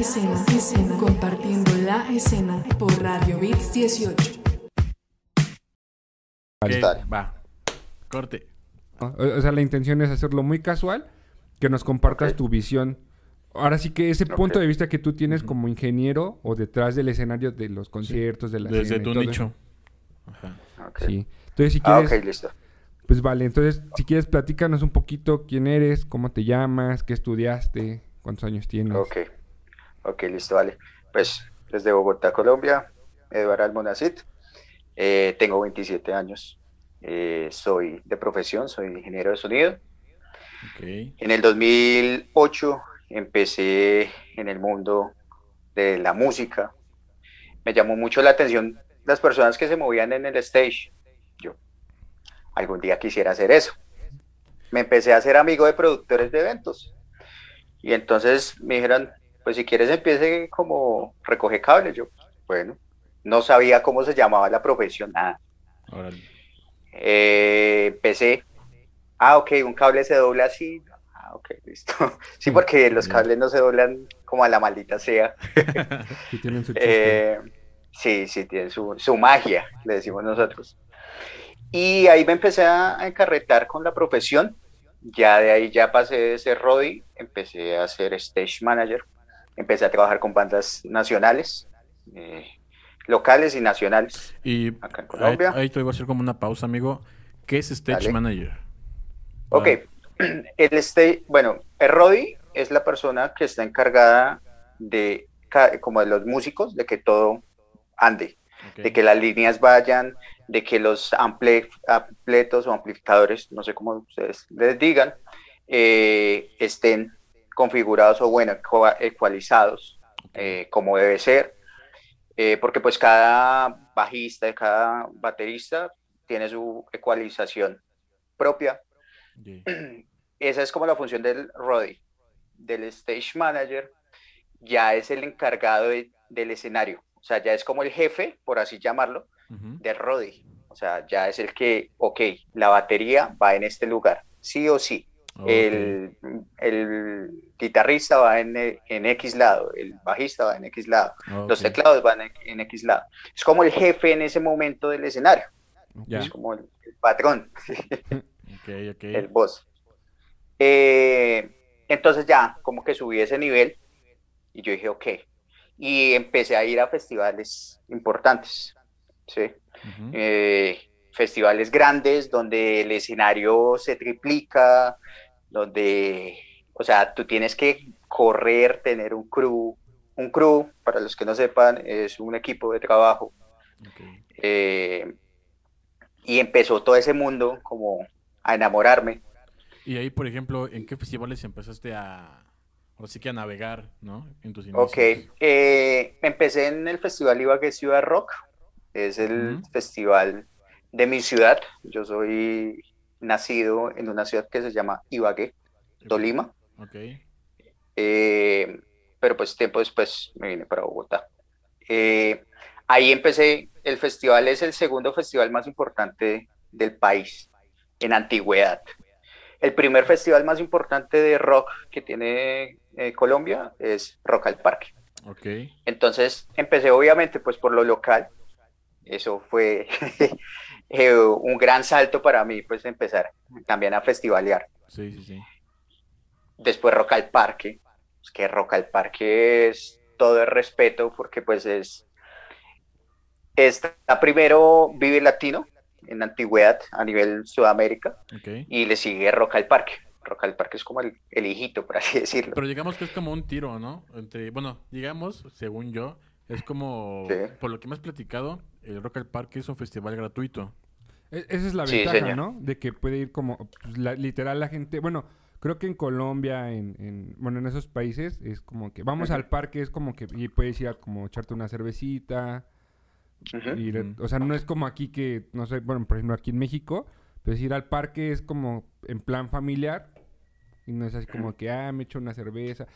escena, escena, compartiendo la escena por Radio Beats 18. Ok, Dale. va. Corte. ¿no? O, sea, la intención es hacerlo muy casual, que nos compartas tu visión. Ahora sí que ese punto de vista que tú tienes como ingeniero o detrás del escenario de los conciertos, de la Desde escena y tu todo nicho. Ajá. Ok. Sí. Entonces, si Ah, quieres, ok, listo. pues vale. Entonces, si quieres, platícanos un poquito quién eres, cómo te llamas, qué estudiaste, cuántos años tienes. Ok. Ok, listo, vale. Pues desde Bogotá, Colombia, Eduardo Almonacid. Eh, tengo 27 años. Eh, soy de profesión, soy ingeniero de sonido. Ok. En el 2008 empecé en el mundo de la música. Me llamó mucho la atención las personas que se movían en el stage. Yo algún día quisiera hacer eso. Me empecé a ser amigo de productores de eventos. Y entonces me dijeron, pues si quieres empiece como recoge cables. Yo, bueno, no sabía cómo se llamaba la profesión, nada. Eh, empecé. Ah, ok, un cable se dobla así. Ah, ok, listo. Sí, porque los Bien. cables no se doblan como a la maldita sea. Si tienen su. Eh, sí, sí, tienen su, su magia, le decimos nosotros. Y ahí me empecé a encarretar con la profesión. Ya de ahí ya pasé de ser Roddy, empecé a ser stage manager. Empecé a trabajar con bandas nacionales, eh, locales y nacionales. Y Acá en ahí, Colombia. ahí te voy a hacer como una pausa, amigo. ¿Qué es Stage Dale. Manager? Ok, Ah, el este, bueno, el Roddy es la persona que está encargada de, como de los músicos, de que todo ande, de que las líneas vayan, de que los ample- ampletos o amplificadores, no sé cómo ustedes les digan, eh, estén configurados o bueno, ecualizados eh, como debe ser, eh, porque pues cada bajista, cada baterista tiene su ecualización propia esa es como la función del Roddy. Del stage manager, ya es el encargado de- del escenario. O sea, ya es como el jefe, por así llamarlo, Ujú. del Roddy. O sea, ya es el que, ok, la batería va en este lugar, sí o sí. El, el guitarrista va en, e- en X lado, el bajista va en X lado, los teclados van en, en X lado. Es como el jefe en ese momento del escenario, Ya. es como el, el patrón. El boss. Eh, entonces ya, como que subí ese nivel y yo dije, ok. Y empecé a ir a festivales importantes. Eh, festivales grandes donde el escenario se triplica, donde, o sea, tú tienes que correr, tener un crew. Un crew, para los que no sepan, es un equipo de trabajo. Eh, y empezó todo ese mundo como a enamorarme. Y ahí, por ejemplo, ¿en qué festivales empezaste a, ahora sí que a navegar, ¿no? En tus inicios. Ok, eh, empecé en el Festival Ibagué Ciudad Rock, es el festival de mi ciudad. Yo soy nacido en una ciudad que se llama Ibagué, Tolima, Ok. eh, pero pues tiempo después me vine para Bogotá. Eh, ahí empecé, el festival es el segundo festival más importante del país en antigüedad. El primer festival más importante de rock que tiene eh, Colombia es Rock al Parque. Ok. Entonces empecé obviamente pues por lo local. Eso fue un gran salto para mí pues empezar también a festivalear. Sí, sí, sí. Después Rock al Parque. Es que Rock al Parque es todo el respeto porque pues es... Está primero Vive Latino en antigüedad a nivel Sudamérica Ok. y le sigue Rock al Parque. Rock al Parque es como el, el hijito, por así decirlo. Pero digamos que es como un tiro, ¿no? Entre, bueno, digamos, según yo, es como, Sí. por lo que me has platicado, el Rock al Parque es un festival gratuito. E- Esa es la ventaja. ¿no? De que puede ir como, pues, la- literal, la gente, bueno, creo que en Colombia, en, en- bueno, en esos países, es como que vamos al parque, es como que, y puedes ir a como echarte una cervecita, o sea, no es como aquí que, no sé, bueno, por ejemplo, aquí en México, pues ir al parque es como en plan familiar, y no es así como que, ah, me echo una cerveza.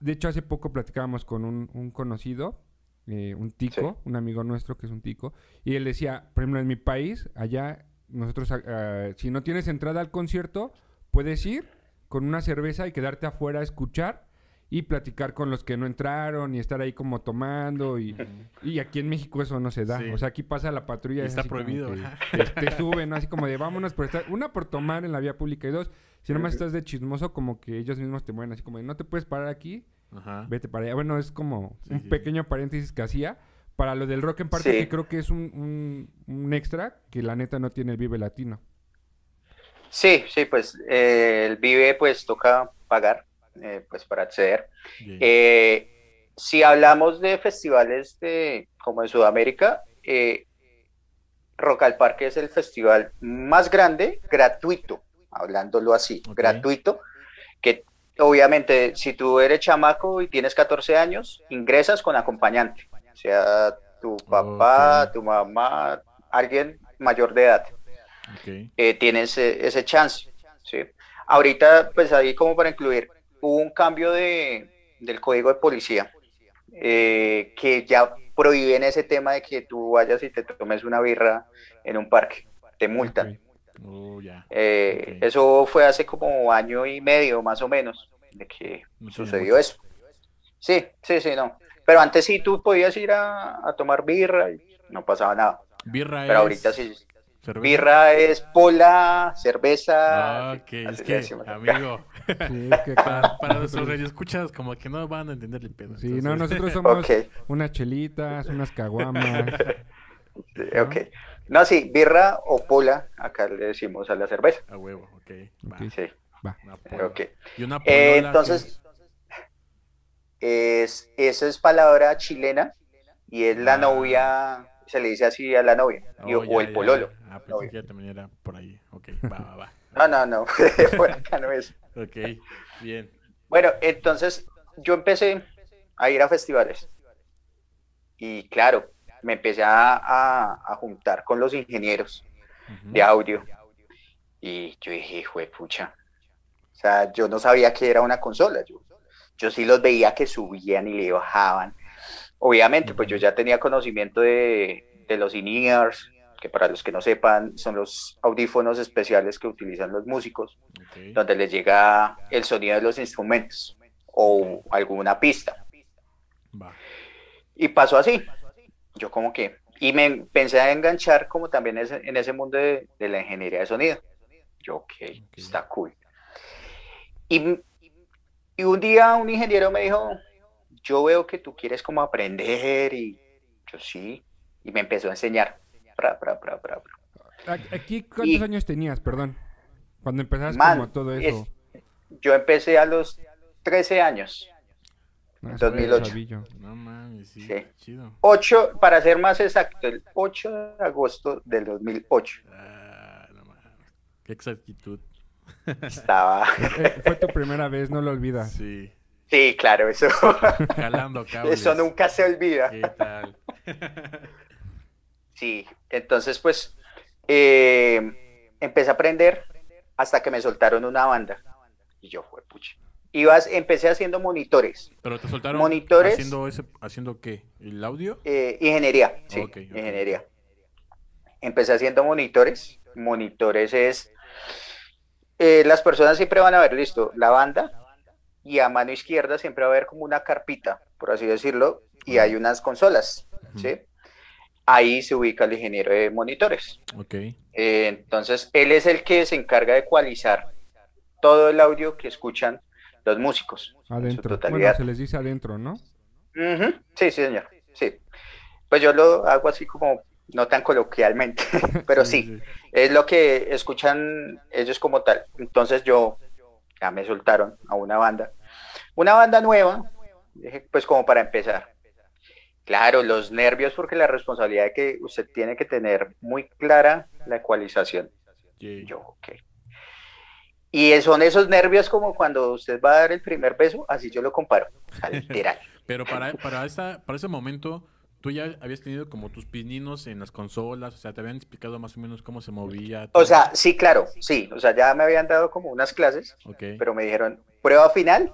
De hecho, hace poco platicábamos con un, un conocido, eh, un tico, un amigo nuestro que es un tico, y él decía, por ejemplo, en mi país, allá, nosotros, ah, si no tienes entrada al concierto, puedes ir con una cerveza y quedarte afuera a escuchar, y platicar con los que no entraron y estar ahí como tomando y, y aquí en México eso no se da. Sí. O sea, aquí pasa la patrulla Y está prohibido, te, te suben. Así como de vámonos por estar, una por tomar en la vía pública y dos, si nomás estás de chismoso como que ellos mismos te mueven así como de no te puedes parar aquí, Ajá. vete para allá. Bueno, es como Sí, un sí. pequeño paréntesis que hacía para lo del rock en parte Sí. que creo que es un, un, un extra que la neta no tiene el Vive Latino. Sí, sí, pues eh, el Vive pues toca pagar eh, pues para acceder. Eh, si hablamos de festivales de, como en Sudamérica, eh, Rock al Parque es el festival más grande, gratuito, hablándolo así, gratuito, que obviamente si tú eres chamaco y tienes 14 años, ingresas con acompañante, o sea, tu papá, tu mamá, alguien mayor de edad Ok. eh, tiene ese, ese chance. ¿sí? Ahorita, pues ahí como para incluir, hubo un cambio de, del código de policía eh, que ya prohíben ese tema de que tú vayas y te tomes una birra en un parque, te multan. Oh. Eh. Eso fue hace como año y medio más o menos de que sucedió eso. Sí, sí, sí, no. Pero antes sí tú podías ir a, a tomar birra y no pasaba nada. Birra Pero es ahorita sí. Cerveza. Birra es pola, cerveza. Ah, ok. Es que, amigo, Sí, es que para, para nuestros radioescuchas, como que no van a entender el pedo. Sí, no, nosotros somos Ok. unas chelitas, unas caguamas. Sí, Ok. No, sí, birra o pola, acá le decimos a la cerveza. A huevo, ok. Va. Ok. Sí, Va. Una pola. ok. Y una Eh, entonces, es, esa es palabra chilena y es la Ah. novia, se le dice así a la novia, o Oh, ya, el ya, pololo. ya. Ah, pensé que también era por ahí. Ok, va, va, va. No, no, no, por acá no es. Ok, bien. Bueno, entonces yo empecé a ir a festivales y claro, me empecé a, a- a juntar con los ingenieros de audio y yo dije, de pucha, o sea, yo no sabía que era una consola, yo, yo sí los veía que subían y le bajaban. Obviamente, pues yo ya tenía conocimiento de, de los in-ears, que para los que no sepan, son los audífonos especiales que utilizan los músicos donde les llega el sonido de los instrumentos o alguna pista. Va. Y pasó así. Yo como que, y me empecé a enganchar como también en ese mundo de, de la ingeniería de sonido. Yo, ok, está cool. Y, y un día un ingeniero me dijo, yo veo que tú quieres como aprender y yo sí, y me empezó a enseñar. Pra, pra, pra, pra, pra. A- Aquí, ¿cuántos Y- años tenías, perdón? Cuando empezaste Man, como todo es- eso. Yo empecé a los 13 años. Ah, 2008. chavillo. No mames, sí. Sí. Chido. 8, para ser más exacto, el 8 de agosto del 2008. Ah, no mames. Qué exactitud. Estaba. Eh, fue tu primera vez, no lo olvidas. Sí. Sí, claro, eso, cables. eso nunca se olvida. ¿Qué tal? Sí, entonces pues eh, empecé a aprender hasta que me soltaron una banda. Y yo fue pucha. Ibas, empecé haciendo monitores, Pero te soltaron Monitores. haciendo ese haciendo qué? ¿El audio? eh, ingeniería, sí, ingeniería. Empecé haciendo monitores. Monitores es, eh, las personas siempre van a ver, listo, la banda y a mano izquierda siempre va a haber como una carpita, por así decirlo, y hay unas consolas, ¿sí? Ahí se ubica el ingeniero de monitores. Ok. Eh, entonces, él es el que se encarga de ecualizar todo el audio que escuchan los músicos. Adentro. Bueno, se les dice adentro, ¿no? Sí, sí, señor. Sí. Pues yo lo hago así como no tan coloquialmente, pero sí, es lo que escuchan ellos como tal. Entonces yo ya me soltaron a una banda. Una banda nueva, dije, pues como para empezar. Claro, los nervios porque la responsabilidad de que usted tiene que tener muy clara la ecualización. Yeah. Yo, ok. Y son esos nervios como cuando usted va a dar el primer beso, así yo lo comparo, o literal. Pero para, para, esa, para ese momento, tú ya habías tenido como tus pininos en las consolas, o sea, te habían explicado más o menos cómo se movía. O todo. sea, sí, claro, sí, o sea, ya me habían dado como unas clases, Ok. pero me dijeron, prueba final,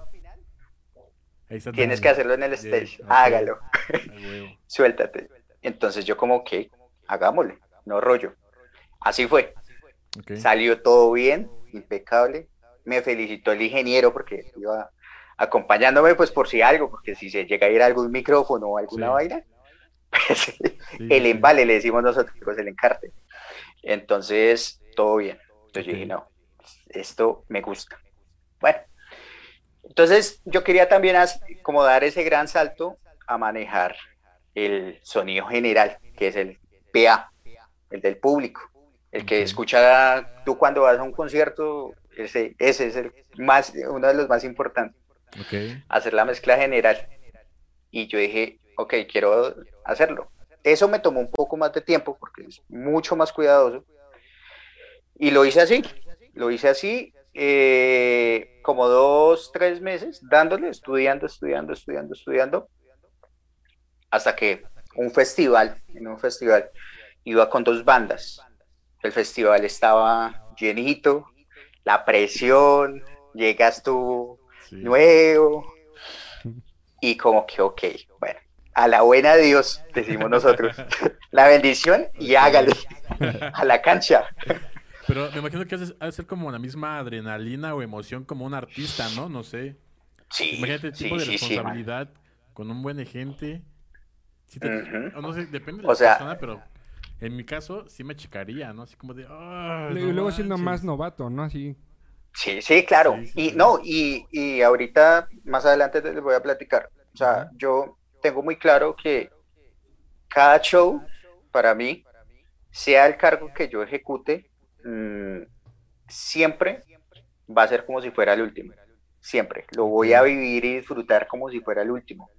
tienes que hacerlo en el Yeah, stage, hágalo, suéltate. Entonces yo como, ok, hagámosle, no rollo. Así fue, salió todo bien, impecable, me felicitó el ingeniero porque iba acompañándome pues por si algo, porque si se llega a ir algún micrófono o alguna Sí. vaina, pues Sí, el sí. embale le decimos nosotros, pues, el encarte. Entonces, todo bien. Entonces yo dije, no, esto me gusta. Bueno, entonces yo quería también como dar ese gran salto a manejar el sonido general, que es el PA, el del público, el que escucha tú cuando vas a un concierto, ese, ese es el más, uno de los más importantes Ok. hacer la mezcla general. Y yo dije, ok, quiero hacerlo. Eso me tomó un poco más de tiempo porque es mucho más cuidadoso. Y lo hice así, lo hice así, eh, como dos, tres meses, dándole, estudiando, estudiando, estudiando, estudiando, hasta que un festival, en un festival, iba con dos bandas. El festival estaba llenito, la presión, llegas tú Sí. nuevo. Y como que, ok, bueno, a la buena Dios, decimos nosotros, la bendición y hágale a la cancha. Pero me imagino que ha de ser como la misma adrenalina o emoción como un artista, ¿no? No sé. Sí, Imagínate el sí, tipo de sí, sí, man. responsabilidad con un buen gente. Sí te- Ujú. o no sé, depende de O la sea- persona, pero en mi caso sí me checaría, ¿no? Así como de. "Ah, Y no luego siendo más manches". novato, ¿no? Así. Sí, sí, claro. Sí, sí, y sí. no, y, y ahorita, más adelante les voy a platicar. O sea, yo tengo muy claro que cada show, para mí, sea el cargo que yo ejecute, mm, siempre va a ser como si fuera el último. Siempre. Lo voy a vivir y disfrutar como si fuera el último.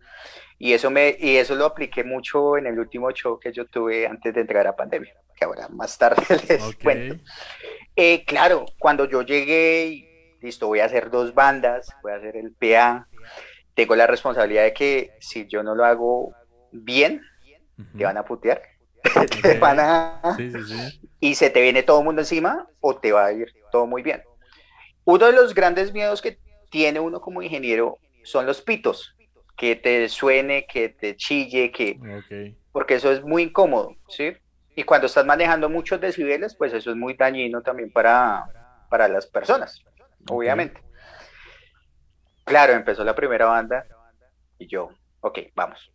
Y eso, me, y eso lo apliqué mucho en el último show que yo tuve antes de entrar a pandemia, que ahora más tarde les Ok. cuento. Eh, claro, cuando yo llegué listo, voy a hacer dos bandas, voy a hacer el PA, tengo la responsabilidad de que si yo no lo hago bien, Ujú. te van a putear, te Ok. van a... Sí, sí, sí. y se te viene todo el mundo encima o te va a ir todo muy bien. Uno de los grandes miedos que tiene uno como ingeniero son los pitos, que te suene, que te chille, que Ok. porque eso es muy incómodo, ¿sí? Y cuando estás manejando muchos decibeles, pues eso es muy dañino también para, para las personas, obviamente. Claro, empezó la primera banda y yo, ok, vamos.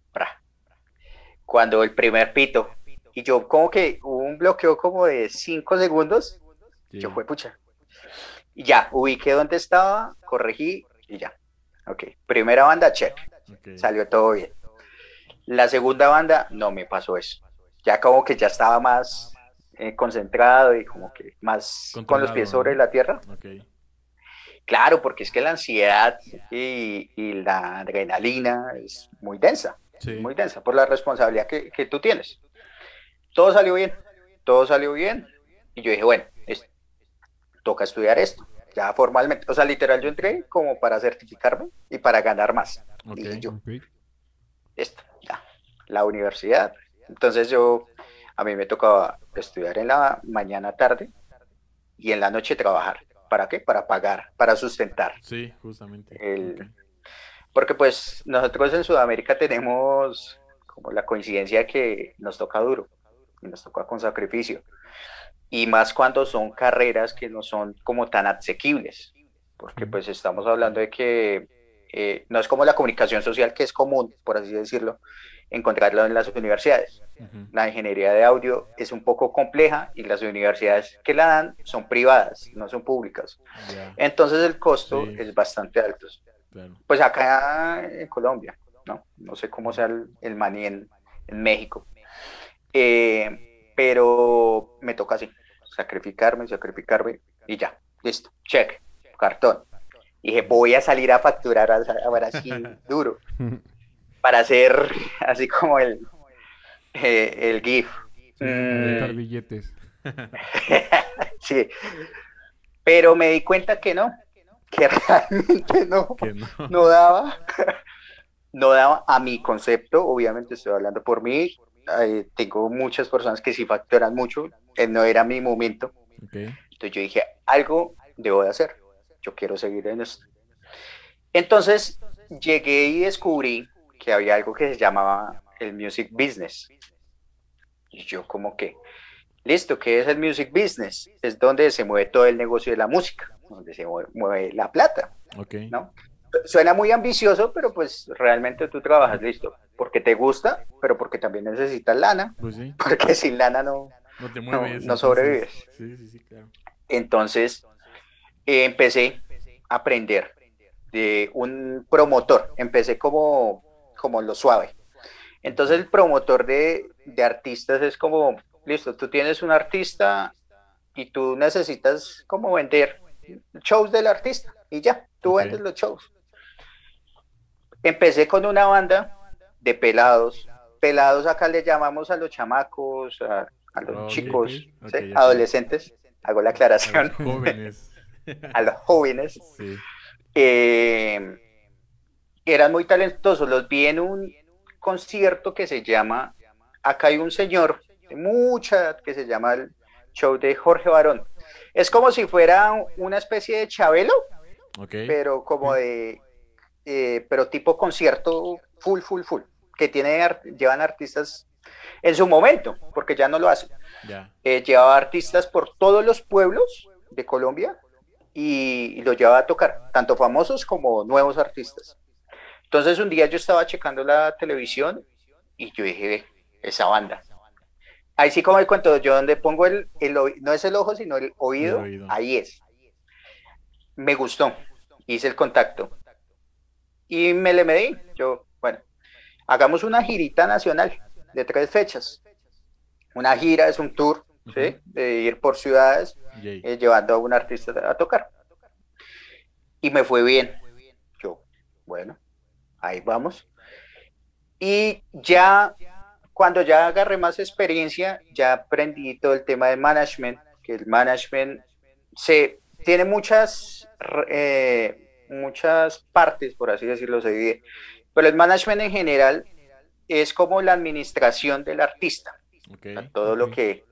Cuando el primer pito, y yo como que hubo un bloqueo como de cinco segundos, Sí. yo fue pucha. Y ya, ubiqué donde estaba, corregí y ya. Ok, primera banda, check salió todo bien. La segunda banda no me pasó eso. Ya como que ya estaba más eh, concentrado y como que más con los pies sobre la tierra. Ok. Claro, porque es que la ansiedad y, y la adrenalina es muy densa, Sí. muy densa por la responsabilidad que, que tú tienes. Todo salió bien, todo salió bien. Y yo dije, bueno, es- toca estudiar esto, ya formalmente. O sea, literal, yo entré como para certificarme y para ganar más. Ok. Dije yo, Ok. esto, ya, la universidad. Entonces yo, a mí me tocaba estudiar en la mañana tarde y en la noche trabajar. ¿Para qué? Para pagar, para sustentar. Sí, justamente. El-. Porque pues nosotros en Sudamérica tenemos como la coincidencia que nos toca duro y nos toca con sacrificio. Y más cuando son carreras que no son como tan asequibles. Porque pues estamos hablando de que eh, no es como la comunicación social que es común, por así decirlo, encontrarlo en las universidades. Ujú. La ingeniería de audio es un poco compleja y las universidades que la dan son privadas, no son públicas. Ya, Entonces el costo Sí. es bastante alto. claro. Pues acá en Colombia, ¿no? No sé cómo sea el, el maní en, en México. Eh, pero me toca así, sacrificarme, sacrificarme y ya, listo, check, cartón. Y dije, voy a salir a facturar a- ahora sí duro para hacer así como el, eh, el GIF. Mm, Aventar billetes. sí, pero me di cuenta que no, que realmente no. Que no. no daba, no daba a mi concepto, obviamente estoy hablando por mí, eh, tengo muchas personas que sí facturan mucho, eh, no era mi momento, entonces yo dije, algo debo de hacer, yo quiero seguir en esto. Entonces llegué y descubrí que había algo que se llamaba el music business. Y yo como que, listo, ¿qué es el music business? Es donde se mueve todo el negocio de la música, donde se mueve, mueve la plata. Ok. ¿no? Suena muy ambicioso, pero pues realmente tú trabajas listo, porque te gusta, pero porque también necesitas lana, Pues sí, porque sin lana no, no te mueves. no sobrevives. Sí, sí, sí, claro. Entonces, eh, empecé a aprender de un promotor. Empecé como, como lo suave. Entonces, el promotor de, de artistas es como, listo, tú tienes un artista y tú necesitas como vender shows del artista y ya, tú vendes los shows. Empecé con una banda de pelados. Pelados acá le llamamos a los chamacos, a, a los chicos, adolescentes. Hago la A aclaración. los jóvenes. a los jóvenes. Sí. eh, eran muy talentosos. Los vi en un concierto que se llama, acá hay un señor de mucha edad que se llama el show de Jorge Barón. Es como si fuera una especie de Chabelo, pero como de, eh, pero tipo concierto full, full, full, que tiene, art- llevan artistas en su momento, porque ya no lo hacen. Ya. Eh, llevaba artistas por todos los pueblos de Colombia y, y los llevaba a tocar, tanto famosos como nuevos artistas. Entonces un día yo estaba checando la televisión y yo dije, "Ve, esa banda. Ahí sí como el cuento, yo donde pongo el, el no es el ojo, sino el oído, El oído. ahí es. Me gustó, hice el contacto y me le medí. Yo, bueno, hagamos una girita nacional de tres fechas. Una gira es un tour, ¿sí? De ir por ciudades eh, llevando a un artista a tocar. Y me fue bien. Yo, bueno, ahí vamos. Y ya, cuando ya agarré más experiencia, ya aprendí todo el tema de management, que el management se tiene muchas, eh, muchas partes, por así decirlo, se divide. Pero el management en general es como la administración del artista todo lo que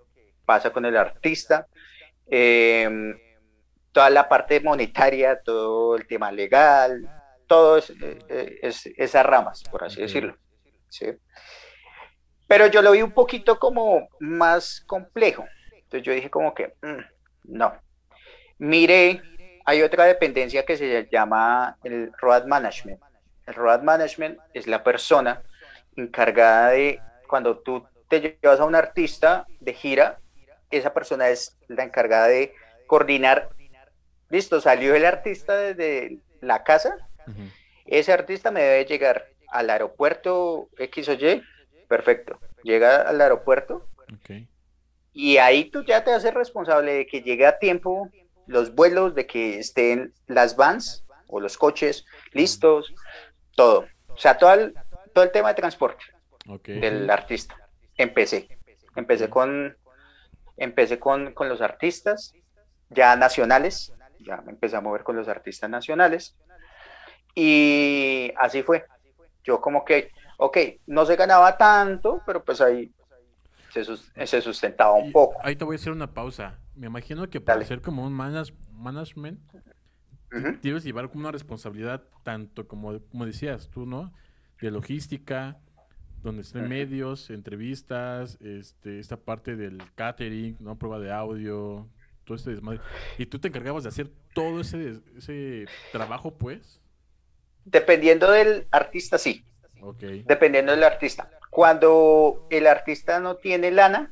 pasa con el artista, eh, toda la parte monetaria, todo el tema legal, todo es, eh, es- esas ramas, por así decirlo. ¿sí? Pero yo lo vi un poquito como más complejo. Entonces yo dije como que, mm, no. Mire, hay otra dependencia que se llama el road management. El road management es la persona encargada de cuando tú te llevas a un artista de gira, esa persona es la encargada de coordinar. Listo, salió el artista desde la casa, ese artista me debe llegar al aeropuerto X o Y, perfecto. Llega al aeropuerto Ok. y ahí tú ya te haces responsable de que llegue a tiempo los vuelos, de que estén las vans o los coches listos, todo. O sea, todo el, todo el tema de transporte Ok. del artista. Empecé. Empecé con empecé con, con los artistas ya nacionales, ya me empecé a mover con los artistas nacionales. Y así fue. Yo como que, ok, no se ganaba tanto, pero pues ahí se, sus- se sustentaba un Y poco. Ahí te voy a hacer una pausa. Me imagino que para ser como un manas- management, Ujú. debes llevar como una responsabilidad tanto como, como decías tú, ¿no? De logística, donde estén medios, entrevistas, este, esta parte del catering, ¿no? Prueba de audio, todo este desmadre. Y tú te encargabas de hacer todo ese, ese trabajo, pues. Dependiendo del artista, sí. Ok. dependiendo del artista. Cuando el artista no tiene lana,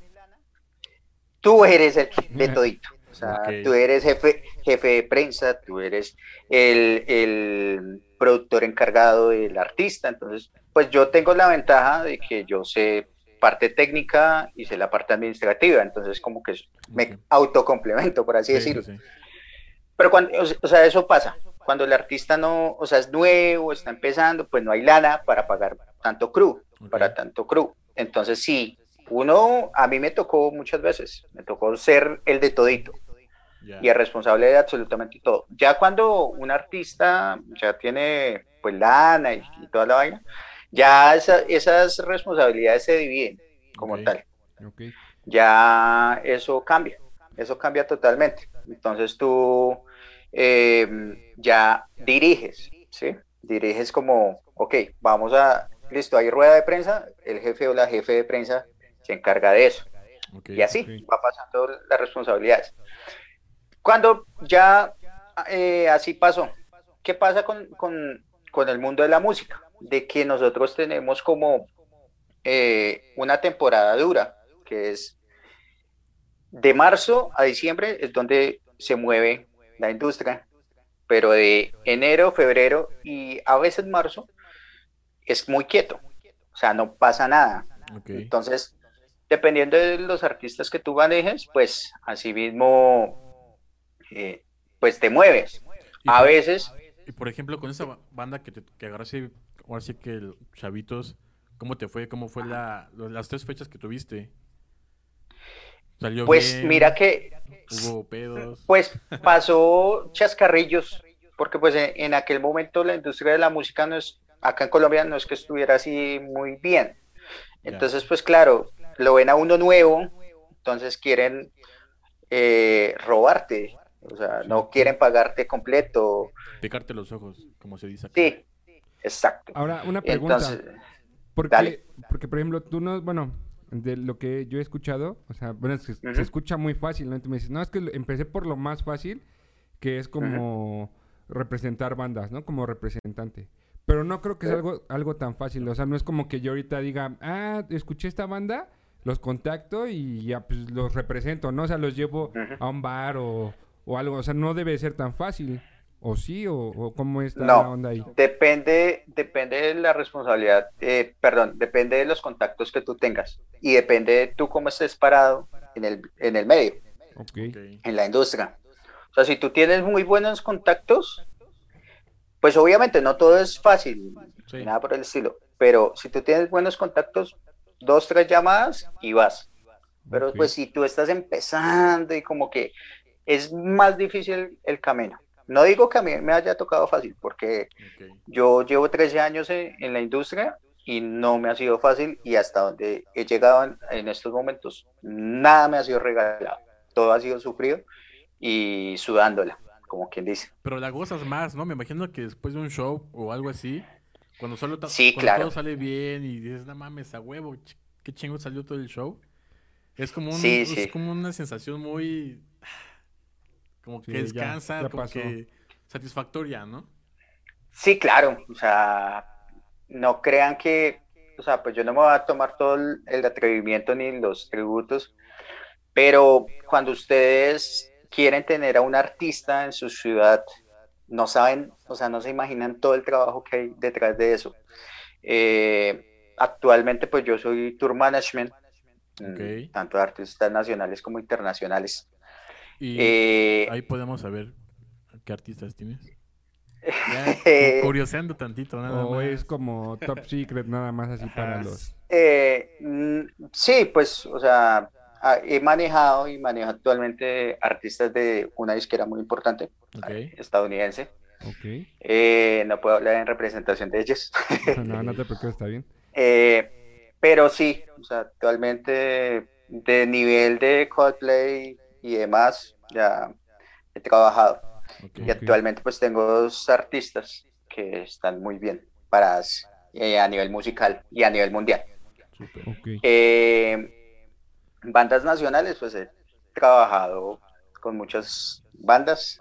tú eres el de todito. O sea, Ok. tú eres jefe, jefe de prensa, tú eres el, el productor encargado del artista. Entonces, pues yo tengo la ventaja de que yo sé parte técnica y sé la parte administrativa. Entonces, como que me Ok. autocomplemento, por así Sí, decirlo. sí. Pero cuando, o sea- eso pasa. Cuando el artista no, o sea, es nuevo, está empezando, pues no hay lana para pagar tanto crew, Ok. para tanto crew. Entonces sí, uno, a mí me tocó muchas veces, me tocó ser el de todito y el responsable de absolutamente todo. Ya cuando un artista ya tiene pues lana y, y toda la vaina, ya esa- esas responsabilidades se dividen como tal ya eso cambia, eso cambia totalmente. Entonces tú eh, ya diriges, ¿sí? Diriges como, ok, vamos a, listo, hay rueda de prensa, el jefe o la jefe de prensa se encarga de eso. Y así va pasando las responsabilidades. Cuando ya eh, así pasó, ¿qué pasa con, con, con el mundo de la música? De que nosotros tenemos como eh, una temporada dura, que es de marzo a diciembre, es donde se mueve la industria, pero de enero, febrero y a veces marzo es muy quieto, o sea, no pasa nada. Entonces, dependiendo de los artistas que tú manejes, pues así mismo, eh, pues te mueves. Y A veces, Y por ejemplo, con esa ba- banda que, te, que agarraste, ahora sí que el Chavitos, ¿cómo te fue? ¿Cómo fue la, las tres fechas que tuviste? ¿Salió pues bien? mira que, ¿Hubo pedos? pues pasó chascarrillos, porque pues en, en aquel momento la industria de la música no es, acá en Colombia no es que estuviera así muy bien. Entonces, pues claro, lo ven a uno nuevo, entonces quieren eh, robarte, o sea, no quieren pagarte completo. Picarte los ojos, como se dice acá. Sí, exacto. Ahora, una pregunta. Entonces, Porque, Dale. porque, por ejemplo, tú no, bueno, de lo que yo he escuchado, o sea, bueno, es que se escucha muy fácil, ¿no? Y tú me dices, no, es que empecé por lo más fácil, que es como representar bandas, ¿no? Como representante. Pero no creo que es Sí. algo, algo tan fácil, o sea, no es como que yo ahorita diga, ah, escuché esta banda, los contacto y ya, pues los represento, ¿no? O sea, los llevo a un bar o, o algo, o sea, no debe ser tan fácil. ¿O sí? ¿O, o cómo está No. la onda ahí? Depende, depende de la responsabilidad, eh, perdón, depende de los contactos que tú tengas y depende de tú cómo estés parado en el, en el medio, en la industria. O sea, si tú tienes muy buenos contactos, pues obviamente no todo es fácil, Sí. nada por el estilo, pero si tú tienes buenos contactos, dos, tres llamadas y vas. Pero Ok. pues si tú estás empezando y como que es más difícil el camino. No digo que a mí me haya tocado fácil, porque ok. yo llevo 13 años en, en la industria y no me ha sido fácil y hasta donde he llegado en, en estos momentos, nada me ha sido regalado. Todo ha sido sufrido y sudándola, como quien dice. Pero la gozas más, ¿no? Me imagino que después de un show o algo así, cuando solo Sí, cuando claro. todo sale bien y dices, no mames, a huevo, ch- qué chingo salió todo el show. Es como, un- Sí, es sí. como una sensación muy... Como que Sí, ya- descansa, ya como pasó. que satisfactoria, ¿no? Sí, claro, o sea, no crean que, o sea, pues yo no me voy a tomar todo el, el atrevimiento ni los tributos, pero cuando ustedes quieren tener a un artista en su ciudad, no saben, o sea, no se imaginan todo el trabajo que hay detrás de eso. Eh, actualmente, pues yo soy tour management, mm, tanto de artistas nacionales como internacionales. Y Eh, ahí podemos saber qué artistas tienes. Ya, curioseando tantito, nada O más. es como top secret nada más así para los... Eh, mm, sí, pues, o sea, he manejado y manejo actualmente artistas de una disquera muy importante, estadounidense. Ok. Eh, no puedo hablar en representación de ellos. No, no te preocupes, está bien. Eh, pero sí, o sea, actualmente de nivel de Coldplay y demás, ya he trabajado. ok. Y actualmente pues tengo dos artistas que están muy bien paradas eh, a nivel musical y a nivel mundial. Súper. Ok. Eh, bandas nacionales, pues he trabajado con muchas bandas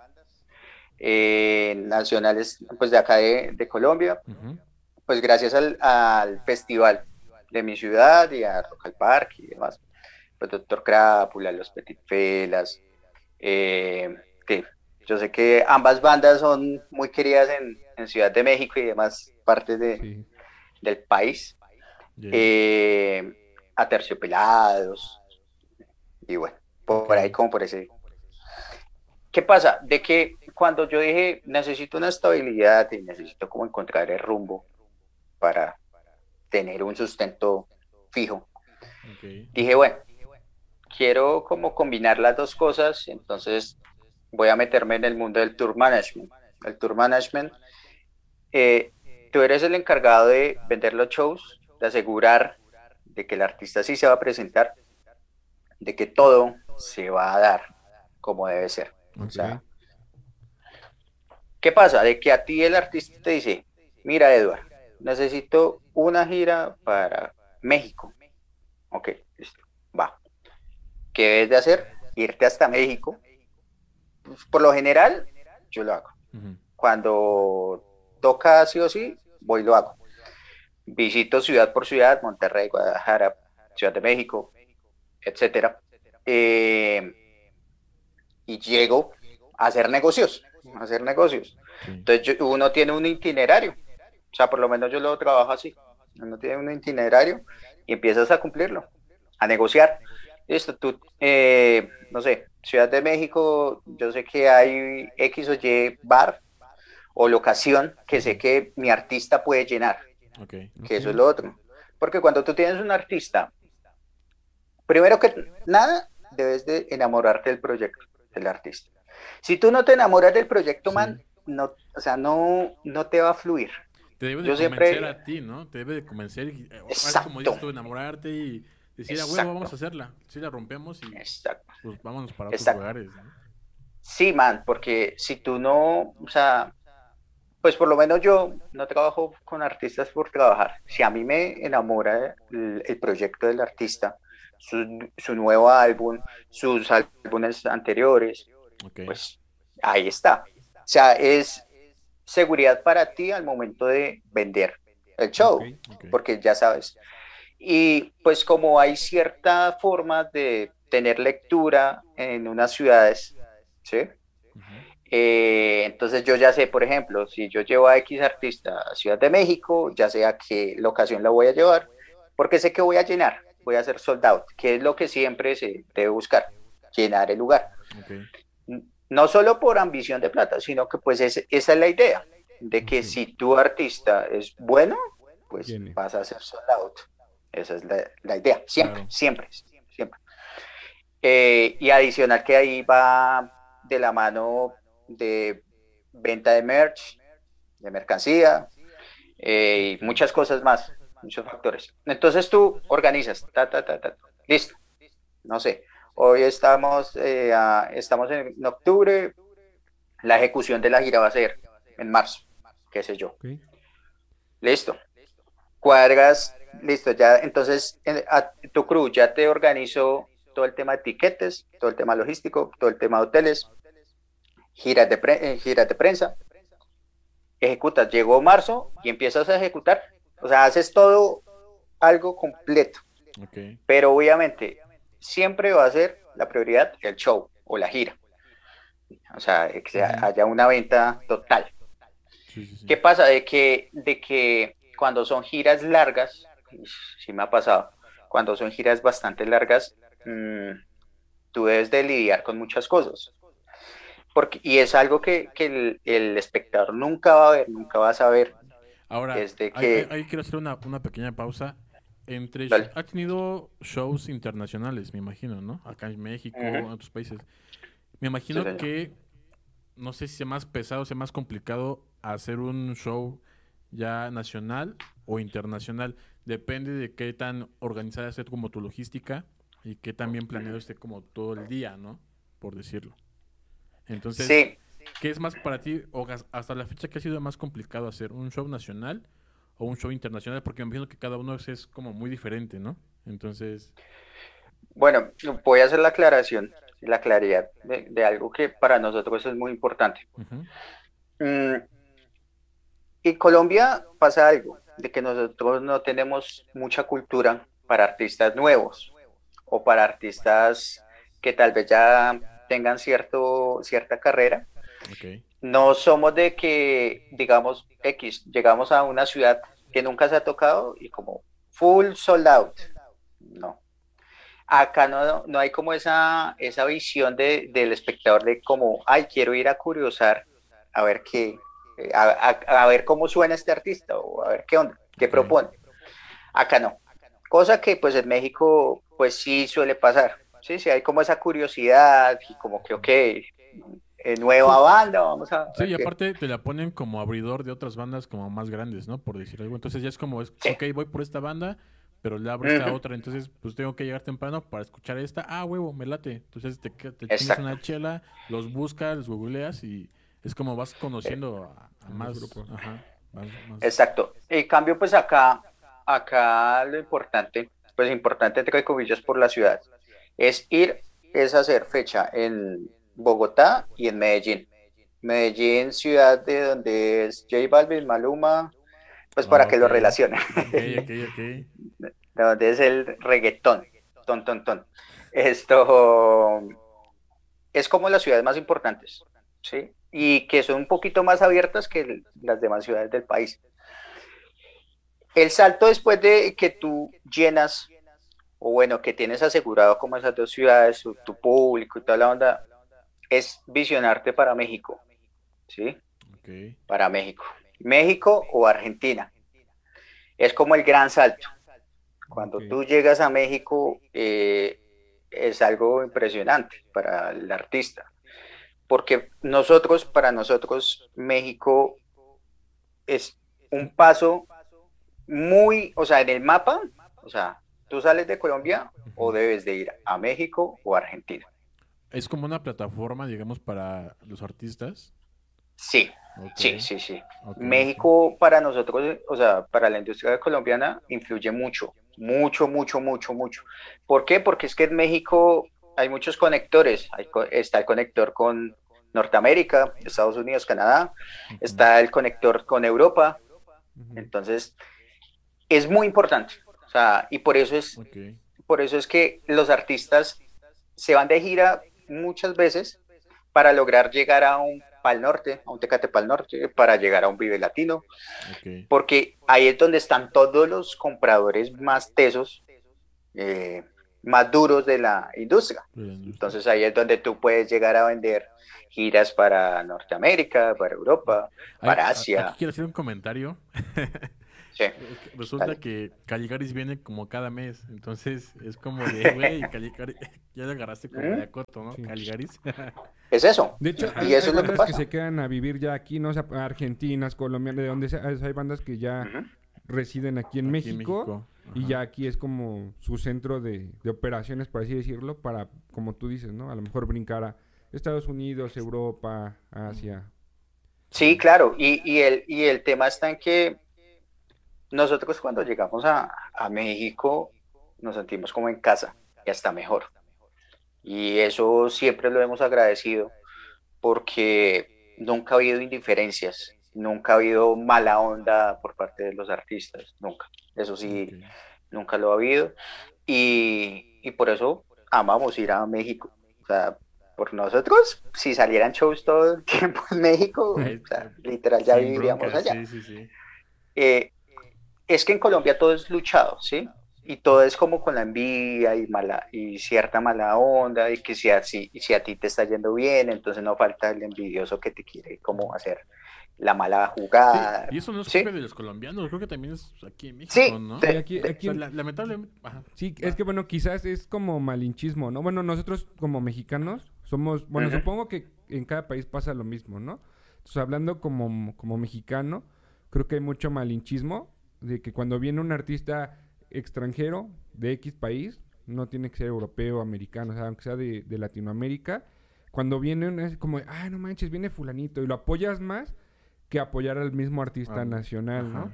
eh, nacionales, pues de acá de, de Colombia, pues gracias al, al festival de mi ciudad y a Rock al Parque y demás. Pues Doctor Crápula, Los Petit Felas, eh, que yo sé que ambas bandas son muy queridas en, en Ciudad de México y demás partes de, Sí. del país. Ya. Eh, a Terciopelados. Y bueno, por, por ahí como por ese. ¿Qué pasa? De que cuando yo dije necesito una estabilidad y necesito como encontrar el rumbo para tener un sustento fijo, Ok. dije, bueno, quiero como combinar las dos cosas, entonces voy a meterme en el mundo del tour management. El tour management, eh, tú eres el encargado de vender los shows, de asegurar de que el artista sí se va a presentar, de que todo se va a dar como debe ser. O sea, ¿qué pasa? De que a ti el artista te dice, mira Edward, necesito una gira para México. Ok, listo, va. ¿Qué debes de hacer? Irte hasta México. Pues, por lo general, yo lo hago. Cuando toca sí o sí, voy y lo hago. Visito ciudad por ciudad, Monterrey, Guadalajara, Ciudad de México, etcétera. Eh, y llego a hacer negocios, a hacer negocios. Entonces uno tiene un itinerario, o sea, por lo menos yo lo trabajo así. Uno tiene un itinerario y empiezas a cumplirlo, a negociar. Listo, tú, eh, no sé, Ciudad de México, yo sé que hay X o Y bar o locación que sé que mi artista puede llenar, Ok. que eso es lo otro. Porque cuando tú tienes un artista, primero que nada, debes de enamorarte del proyecto, del artista. Si tú no te enamoras del proyecto, Sí. man, no, o sea, no, no te va a fluir. Te debe de Yo convencer siempre- a ti, ¿no? Te debe de convencer. y- eh, como dices tú, enamorarte y decir, a huevo, Exacto. vamos a hacerla. Si la rompemos y Exacto. pues vámonos para otros Exacto. lugares. ¿no? Sí, man, porque si tú no, o sea, pues por lo menos yo no trabajo con artistas por trabajar. Si a mí me enamora el, el proyecto del artista, su, su nuevo álbum, sus álbumes anteriores, Ok. pues ahí está. O sea, es seguridad para ti al momento de vender el show, porque ya sabes. Y pues como hay cierta forma de tener lectura en unas ciudades, ¿sí? Eh, entonces yo ya sé, por ejemplo, si yo llevo a X artista a Ciudad de México, ya sé a qué locación la voy a llevar, porque sé que voy a llenar, voy a hacer sold out, que es lo que siempre se debe buscar, llenar el lugar. No solo por ambición de plata, sino que pues es- esa es la idea, de que si tu artista es bueno, pues vas a hacer sold out. Esa es la, la idea, siempre, Claro. siempre, siempre. Eh, y adicional que ahí va de la mano de venta de merch, de mercancía eh, y muchas cosas más, muchos factores. Entonces tú organizas, ta, ta, ta, ta, listo. No sé, hoy estamos, eh, a- estamos en octubre, la ejecución de la gira va a ser en marzo, qué sé yo. Listo. Cuadras, listo, ya entonces en- a- tu crew ya te organizó todo el tema de tiquetes, todo el tema logístico, todo el tema de hoteles, giras de, pre- eh, giras de prensa, ejecutas, llegó marzo y empiezas a ejecutar, o sea, haces todo algo completo, pero obviamente siempre va a ser la prioridad el show o la gira, o sea, que haya una venta total. Sí, sí, sí. ¿Qué pasa? De que, de que cuando son giras largas, sí me ha pasado, cuando son giras bastante largas, mm, tú debes de lidiar con muchas cosas. Porque, y es algo que, que el, el espectador nunca va a ver, nunca va a saber. Ahora, es de ahí- que- ahí, ahí quiero hacer una, una pequeña pausa. Entre Dale. ha tenido shows internacionales, me imagino, ¿no? Acá en México, en otros países. Me imagino que no sé si sea más pesado, sea más complicado hacer un show ya nacional o internacional. Depende de qué tan organizada esté como tu logística y qué tan bien planeado esté como todo el día, ¿no? Por decirlo. Entonces, Sí, ¿Qué es más para ti, o hasta la fecha, qué ha sido más complicado hacer? ¿Un show nacional o un show internacional? Porque me imagino que cada uno es, como muy diferente, ¿no? Entonces, bueno, voy a hacer la aclaración, la claridad de, de algo que para nosotros es muy importante. Mm, En Colombia pasa algo, de que nosotros no tenemos mucha cultura para artistas nuevos o para artistas que tal vez ya tengan cierto, cierta carrera. Ok, No somos de que, digamos, X, llegamos a una ciudad que nunca se ha tocado y como full sold out. No. Acá no, no hay como esa, esa visión de, del espectador de como, ay, quiero ir a curiosar, a ver qué, a, a- a ver cómo suena este artista o a ver qué onda, qué propone. Acá no. Cosa que pues en México pues sí suele pasar. Sí, sí, hay como esa curiosidad y como que, ok, eh, nueva banda, vamos a... Sí, y qué- aparte te la ponen como abridor de otras bandas como más grandes, ¿no? Por decir algo. Entonces ya es como, es, Sí. ok, voy por esta banda, pero le abro esta otra. Entonces, pues tengo que llegar temprano para escuchar esta. Ah, huevo, me late. Entonces te, te Exacto. una chela, los buscas, los googleas y es como vas conociendo a, a A más más grupos. Ajá, más- más- Exacto. En cambio, pues acá, acá lo importante, pues importante entre comillas por la ciudad, es ir, es hacer fecha en Bogotá y en Medellín. Medellín, ciudad de donde es J Balvin, Maluma, pues para que lo relacionen. Ok, ok, ok. de donde es el reggaetón, ton, ton, ton. Esto es como las ciudades más importantes, ¿sí? Y que son un poquito más abiertas que las demás ciudades del país. El salto después de que tú llenas, o bueno, que tienes asegurado como esas dos ciudades, tu, tu público y toda la onda, es visionarte para México, ¿sí? Para México. México o Argentina. Es como el gran salto. Cuando tú llegas a México eh, es algo impresionante para el artista. Porque nosotros, para nosotros, México es un paso muy, o sea, en el mapa, o sea, tú sales de Colombia o debes de ir a México o Argentina. Es como una plataforma, digamos, para los artistas. Sí, sí, sí, sí. México para nosotros, o sea, para la industria colombiana influye mucho, mucho, mucho, mucho, mucho. ¿Por qué? Porque es que en México hay muchos conectores. Hay está el conector con Norteamérica, Estados Unidos, Canadá, está el conector con Europa. Entonces, es muy importante. O sea, y por eso es, por eso es que los artistas se van de gira muchas veces para lograr llegar a un Pal Norte, a un Tecate Pal Norte, para llegar a un Vive Latino, porque ahí es donde están todos los compradores más tesos, eh, más duros de la industria. Entonces ahí es donde tú puedes llegar a vender giras para Norteamérica, para Europa, para Asia. Aquí quiero hacer un comentario. Sí. Resulta Dale. que Caligaris viene como cada mes. Entonces es como de, güey, Caligaris. Ya lo agarraste como de acoto, ¿no? Sí. Caligaris. Es eso. De hecho, Y eso es lo que bandas que, pasa. se quedan a vivir ya aquí, ¿no? O sea, argentinas, colombianas, de donde sea. Hay bandas que ya residen aquí en Aquí en México. Y ya aquí es como su centro de, de operaciones, por así decirlo, para, como tú dices, ¿no? A lo mejor brincar a Estados Unidos, Europa, Asia. Sí, claro. Y, y el, y el tema está en que nosotros cuando llegamos a, a México nos sentimos como en casa y hasta mejor. Y eso siempre lo hemos agradecido porque nunca ha habido indiferencias, nunca ha habido mala onda por parte de los artistas, nunca. Eso sí, Ok. nunca lo ha habido. Y, y por eso amamos ir a México. O sea, por nosotros, si salieran shows todo el tiempo en México, o sea, literal ya Sin viviríamos broncas, allá. Sí, sí, sí. Eh, es que en Colombia todo es luchado, ¿sí? Y todo es como con la envidia y mala y cierta mala onda y que si a, si, si a ti te está yendo bien, entonces no falta el envidioso que te quiere como hacer la mala jugada. Sí, y eso no es Sí. de los colombianos, creo que también es aquí en México, Sí, ¿no? aquí, de- aquí O en- sea, la- lamentablemente. Ajá. Sí, es que bueno, quizás es como malinchismo, ¿no? Bueno, nosotros como mexicanos somos, bueno, supongo que en cada país pasa lo mismo, ¿no? Entonces, hablando como, como mexicano, creo que hay mucho malinchismo de que cuando viene un artista extranjero de X país, no tiene que ser europeo, americano, o sea, aunque sea de, de Latinoamérica, cuando viene es como, ah, no manches, viene fulanito, y lo apoyas más que apoyar al mismo artista Ah, nacional, ¿no?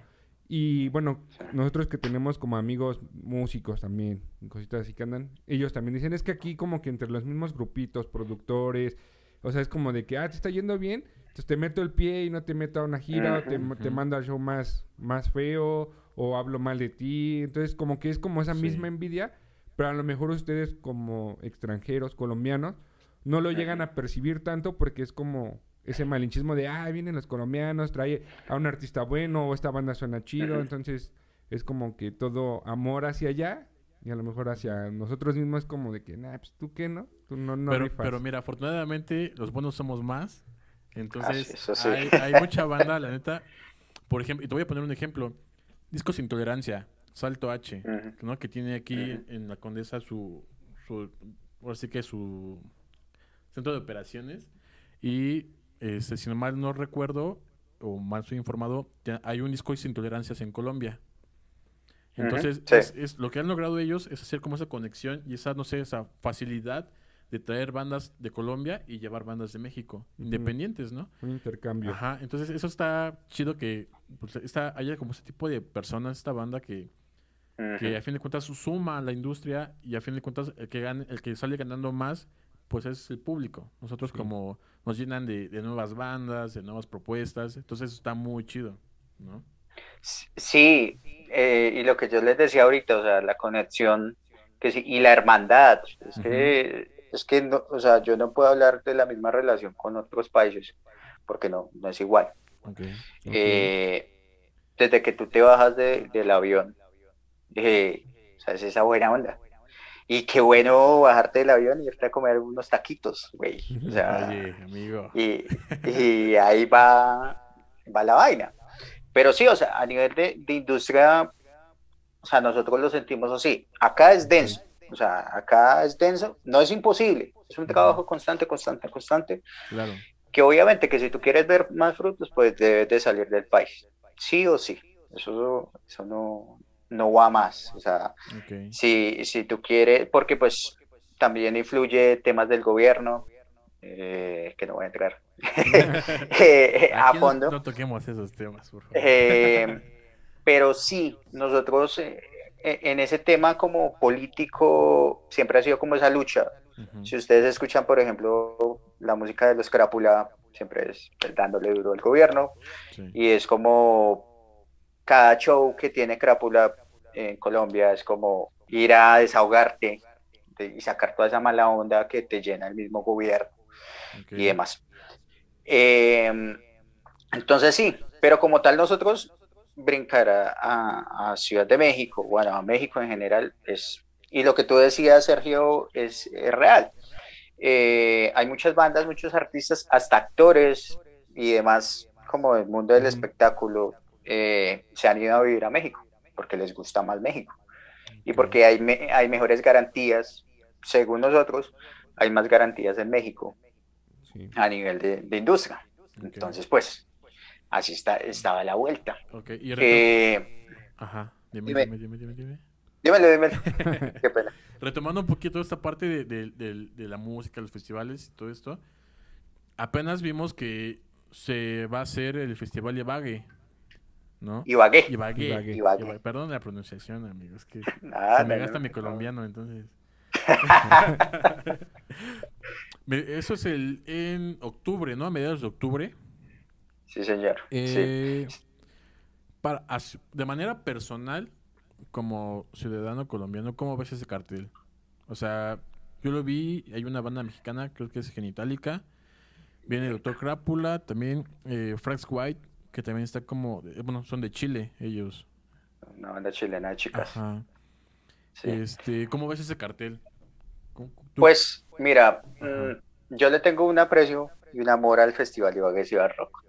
Y bueno, nosotros que tenemos como amigos músicos también, cositas así que andan, ellos también dicen, es que aquí como que entre los mismos grupitos, productores, o sea, es como de que, ah, te está yendo bien, entonces te meto el pie y no te meto a una gira, o te, Ujú. te mando al show más, más feo, o hablo mal de ti, entonces como que es como esa Sí. misma envidia, pero a lo mejor ustedes como extranjeros, colombianos, no lo llegan a percibir tanto porque es como ese malinchismo de, ah, vienen los colombianos, trae a un artista bueno, o esta banda suena chido, entonces es como que todo amor hacia allá, y a lo mejor hacia nosotros mismos es como de que, nah, pues tú qué, ¿no? Tú no, no pero, rifas". pero mira, afortunadamente los buenos somos más. Entonces, Ah, eso sí. hay, hay mucha banda, la neta. Por ejemplo, y te voy a poner un ejemplo. Discos Intolerancia, Salto H. ¿no? Que tiene aquí en la Condesa su, su, ahora sí que su centro de operaciones. Y, este, si no mal no recuerdo, o mal estoy informado, hay un disco sin tolerancias en Colombia. Entonces, sí. es, es- lo que han logrado ellos es hacer como esa conexión y esa, no sé, esa facilidad de traer bandas de Colombia y llevar bandas de México, independientes, ¿no? Un intercambio. Ajá, entonces eso está chido que pues, está, haya como ese tipo de personas, esta banda que, que a fin de cuentas suma a la industria y a fin de cuentas el que, gane- el que sale ganando más, pues es el público. Nosotros como nos llenan de, de nuevas bandas, de nuevas propuestas, entonces eso está muy chido, ¿no? Sí, eh, y lo que yo les decía ahorita, o sea, la conexión que sí, y la hermandad, es que, es que no, o sea, yo no puedo hablar de la misma relación con otros países, porque no, no es igual. Okay. Eh, desde que tú te bajas de, del avión, eh, o sea, es esa buena onda. Y qué bueno bajarte del avión y irte a comer unos taquitos, güey. O sea, Oye, amigo. y, y ahí va, va la vaina. Pero sí, o sea, a nivel de, de industria, o sea, nosotros lo sentimos así. Acá es denso, o sea, acá es denso, no es imposible, es un trabajo constante, constante, constante, Claro. que obviamente que si tú quieres ver más frutos, pues debes de salir del país, sí o sí, eso, eso no, no va más, o sea, si, si tú quieres, porque pues también influye temas del gobierno, eh, que no voy a entrar eh, a no- fondo. No, toquemos esos temas, por favor. Eh, pero sí, nosotros en ese tema como político siempre ha sido como esa lucha. Si ustedes escuchan, por ejemplo, la música de los Crápula, siempre es dándole duro al gobierno Sí. y es como cada show que tiene Crápula en Colombia es como ir a desahogarte de- y sacar toda esa mala onda que te llena el mismo gobierno Y demás. Eh, entonces sí, pero como tal nosotros brincar a, a- a Ciudad de México, bueno, a México en general, es, y lo que tú decías, Sergio, es, es real. Eh, hay muchas bandas, muchos artistas, hasta actores y demás, como del mundo del espectáculo, eh, se han ido a vivir a México, porque les gusta más México, y porque hay, me- hay mejores garantías, según nosotros, hay más garantías en México Sí. a nivel de, de industria. Entonces, pues, así está, estaba la vuelta. Ok, y Eh, Ajá. Dime, dime. dime, dime, dime, dime. dímelo, dímelo. Qué pena. Retomando un poquito esta parte de, de- de- de la música, los festivales y todo esto, apenas vimos que se va a hacer el festival Ibague, ¿no? Ibagué. Ibagué. Ibagué. Ibagué. Iba- Perdón la pronunciación, amigos, que Nada, se me gasta no, mi no. colombiano, entonces. Eso es el en octubre, ¿no? A mediados de octubre. Sí, señor. Sí. Eh, para, de manera personal, como ciudadano colombiano, ¿cómo ves ese cartel? O sea, yo lo vi, hay una banda mexicana, creo que es Genitalica, viene el Doctor Crápula, también eh, Frax White, que también está como, de- bueno, son de Chile ellos. Una banda chilena de chicas. Ajá. sí. Este, ¿cómo ves ese cartel? ¿Cómo- tú- Pues, mira, Ajá. mm, yo le tengo un aprecio y un amor al Festival Ibagué Ciudad Rock.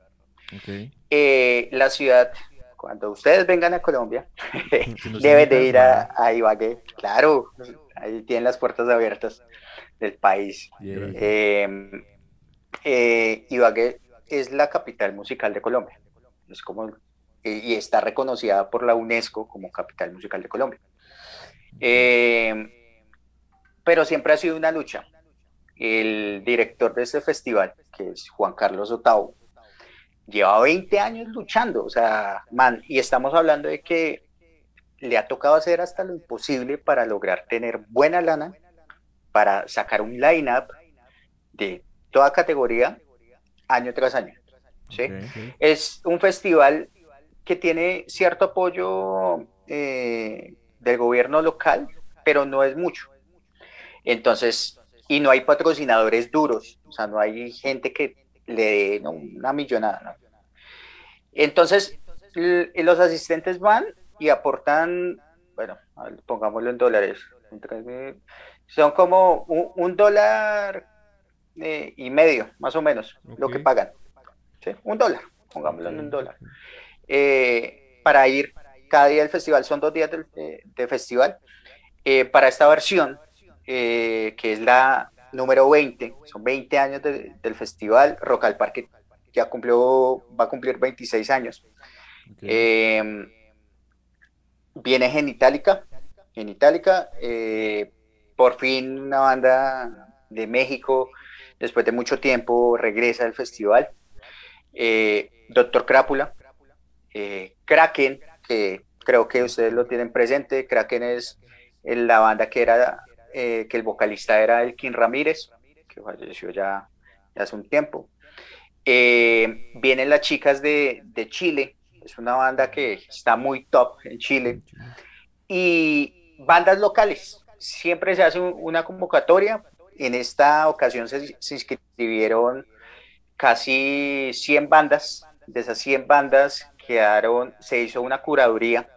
Eh, la ciudad, cuando ustedes vengan a Colombia, deben de ir a, Ibagué. Claro, ahí tienen las puertas abiertas del país. Yeah. Eh, eh, Ibagué es la capital musical de Colombia. Es como, y está reconocida por la UNESCO como capital musical de Colombia. Eh, pero siempre ha sido una lucha. El director de este festival, que es Juan Carlos Otavo, lleva 20 años luchando, o sea, man, y estamos hablando de que le ha tocado hacer hasta lo imposible para lograr tener buena lana, para sacar un line-up de toda categoría año tras año. ¿sí? Es un festival que tiene cierto apoyo eh, del gobierno local, pero no es mucho. Entonces, y no hay patrocinadores duros, o sea, no hay gente que le dé no, una millonada. ¿no? Entonces, los asistentes van y aportan, bueno, pongámoslo en dólares, son como un, un dólar eh, y medio, más o menos, lo que pagan. ¿sí? Un dólar, pongámoslo en un dólar. Eh, para ir cada día del festival, son dos días del- de, de festival. Eh, para esta versión, eh, que es la número 20, son 20 años de- del festival, Rock al Parque ya cumplió, va a cumplir 26 años. Ok. Eh, viene Genitalica, Genitalica, eh, por fin una banda de México, después de mucho tiempo, regresa al festival. Eh, Doctor Crápula, Kraken, que creo que ustedes lo tienen presente, Kraken es la banda que era, eh, que el vocalista era el King Ramírez, que falleció ya, ya hace un tiempo. Eh, vienen las chicas de, de Chile, es una banda que está muy top en Chile. Y bandas locales, siempre se hace un- una convocatoria. En esta ocasión se, se inscribieron casi 100 bandas. De esas 100 bandas quedaron, se hizo una curaduría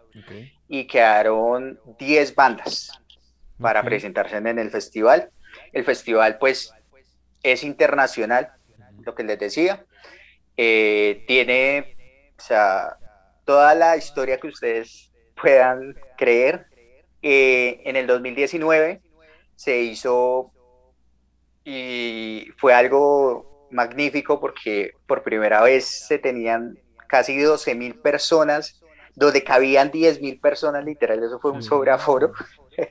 y quedaron 10 bandas para presentarse en el festival. El festival pues es internacional, lo que les decía. Eh, tiene, o sea, toda la historia que ustedes puedan creer. Eh, en el 2019 se hizo y fue algo magnífico porque por primera vez se tenían casi 12 mil personas, donde cabían 10 mil personas, literal, eso fue un sobreaforo.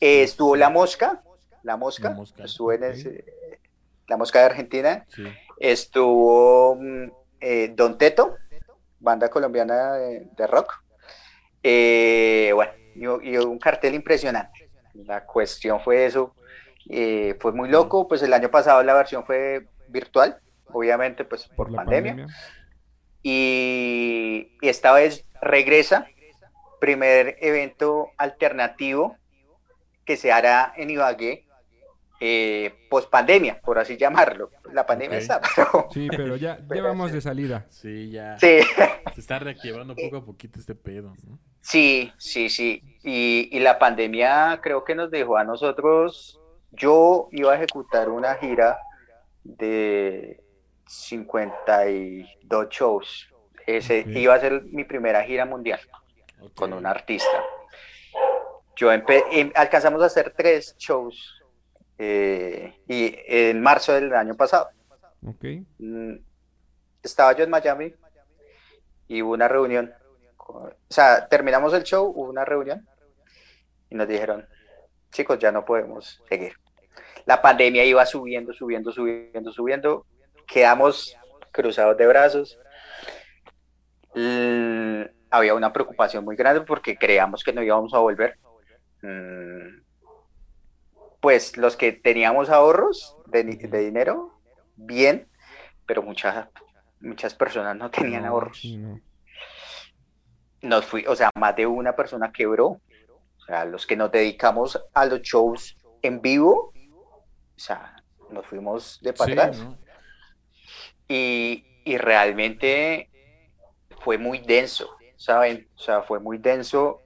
Eh, estuvo La Mosca, La Mosca, La Mosca, estuvo en La Mosca de Argentina, Sí. estuvo mm, eh, Don Teto, banda colombiana de, de rock. Eh, bueno, y, y un cartel impresionante. La cuestión fue eso, eh, fue muy loco, pues el año pasado la versión fue virtual, obviamente pues por, pandemia, Y, y esta vez regresa, primer evento alternativo que se hará en Ibagué, eh, post pandemia, por así llamarlo. La pandemia está, pero Sí, pero ya, ya Pero vamos sí. de salida. Sí, ya. sí, Se está reactivando poco a poquito este pedo, ¿no? sí, sí, sí. Y, y la pandemia creo que nos dejó a nosotros, yo iba a ejecutar una gira de 52 shows. Ese iba a ser mi primera gira mundial. Con un artista. Yo empe- em- alcanzamos a hacer tres shows eh, y en marzo del año pasado. Mm, Estaba yo en Miami y hubo una reunión. o sea, terminamos el show, hubo una reunión y nos dijeron, chicos, ya no podemos seguir. La pandemia iba subiendo, subiendo, subiendo, subiendo. Quedamos cruzados de brazos. Había una preocupación muy grande porque creíamos que no íbamos a volver. Pues los que teníamos ahorros de, de dinero, bien, pero muchas, muchas personas no tenían ahorros. Nos fui, o sea, más de una persona quebró. O sea, los que nos dedicamos a los shows en vivo, o sea, nos fuimos de para Sí, atrás. ¿no? y, y realmente fue muy denso, ¿saben? O sea, fue muy denso.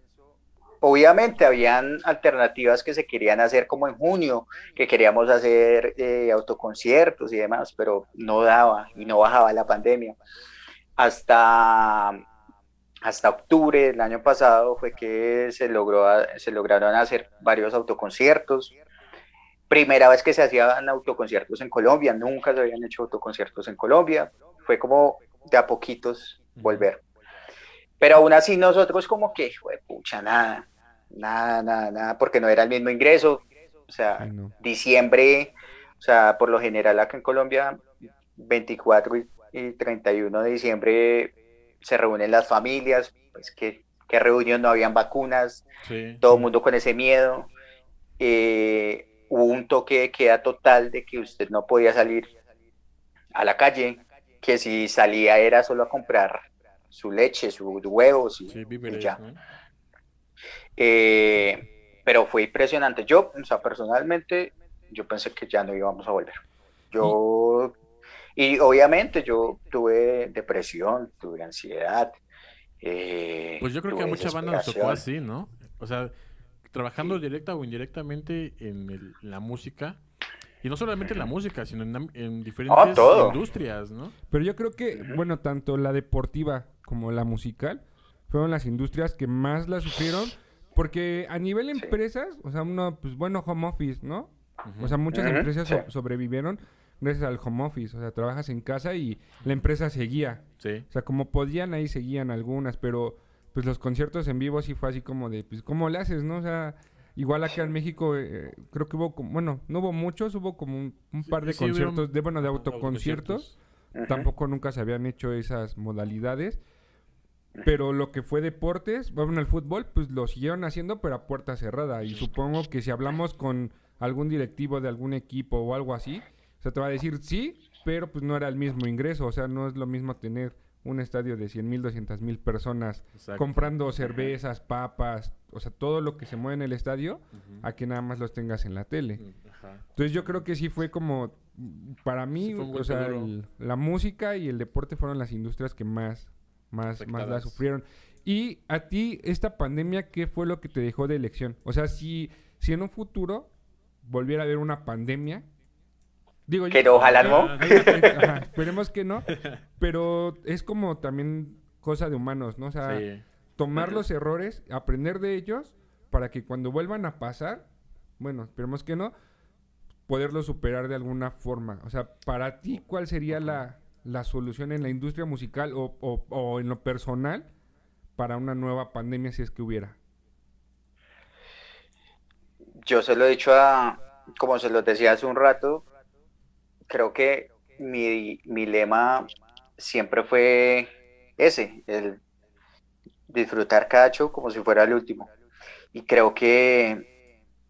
Obviamente habían alternativas que se querían hacer como en junio, que queríamos hacer eh, autoconciertos y demás, pero no daba y no bajaba la pandemia. Hasta, hasta octubre del año pasado fue que se, logró, se lograron hacer varios autoconciertos. Primera vez que se hacían autoconciertos en Colombia, nunca se habían hecho autoconciertos en Colombia. Fue como de a poquitos volver. Pero aún así nosotros como que, pucha, nada, nada, nada, nada, porque no era el mismo ingreso. O sea, Ay, no. diciembre, o sea, por lo general acá en Colombia, 24 y, y 31 de diciembre se reúnen las familias, pues que, que reunión, no habían vacunas, Sí. todo el mundo con ese miedo. Eh, hubo un toque de queda total de que usted no podía salir a la calle, que si salía era solo a comprar su leche, sus huevos y, Sí, y ya. ¿no? Eh, pero fue impresionante. Yo, o sea, personalmente, yo pensé que ya no íbamos a volver. Yo, y obviamente yo tuve depresión, tuve ansiedad. eh, Pues yo creo que a muchas bandas nos tocó así, ¿no? O sea, trabajando directa o indirectamente en, el- en la música. Y no solamente en la música, sino en, en diferentes todo. industrias, ¿no? Pero yo creo que, bueno, tanto la deportiva como la musical fueron las industrias que más la sufrieron. Porque a nivel Sí. empresas, o sea, uno, pues bueno, home office, ¿no? O sea, muchas empresas sí. so- sobrevivieron gracias al home office. O sea, trabajas en casa y la empresa seguía. Sí. O sea, como podían, ahí seguían algunas, pero pues los conciertos en vivo sí fue así como de, pues, ¿cómo le haces, no? O sea, igual acá en México, eh, creo que hubo, como, bueno, no hubo muchos, hubo como un, un Sí, par de sí, conciertos, de, bueno, de autoconciertos. Ujú. Tampoco nunca se habían hecho esas modalidades. Pero lo que fue deportes, bueno, el fútbol, pues lo siguieron haciendo, pero a puerta cerrada. Y supongo que si hablamos con algún directivo de algún equipo o algo así, o sea, te va a decir sí, pero pues no era el mismo ingreso, o sea, no es lo mismo tener un estadio de 100 mil, 200 mil personas Exacto. comprando cervezas, papas, o sea, todo lo que se mueve en el estadio, a que nada más los tengas en la tele. Ajá. Entonces yo creo que sí fue como, mm, para mí, Sí, o sea, el- la música y el deporte fueron las industrias que más, más, más la sufrieron. Y a ti, esta pandemia, ¿qué fue lo que te dejó de elección? O sea, si, si en un futuro volviera a haber una pandemia, digo Que yo- no, ojalá no. Ajá, esperemos que no, pero es como también cosa de humanos, ¿no? O sea, Sí. tomar los errores, aprender de ellos, para que cuando vuelvan a pasar, bueno, esperemos que no, poderlos superar de alguna forma. O sea, para ti, ¿cuál sería la, la solución en la industria musical o, o- en lo personal para una nueva pandemia si es que hubiera? Yo se lo he dicho a, como se los decía hace un rato, creo que mi, mi lema siempre fue ese, el disfrutar cada show como si fuera el último. Y creo que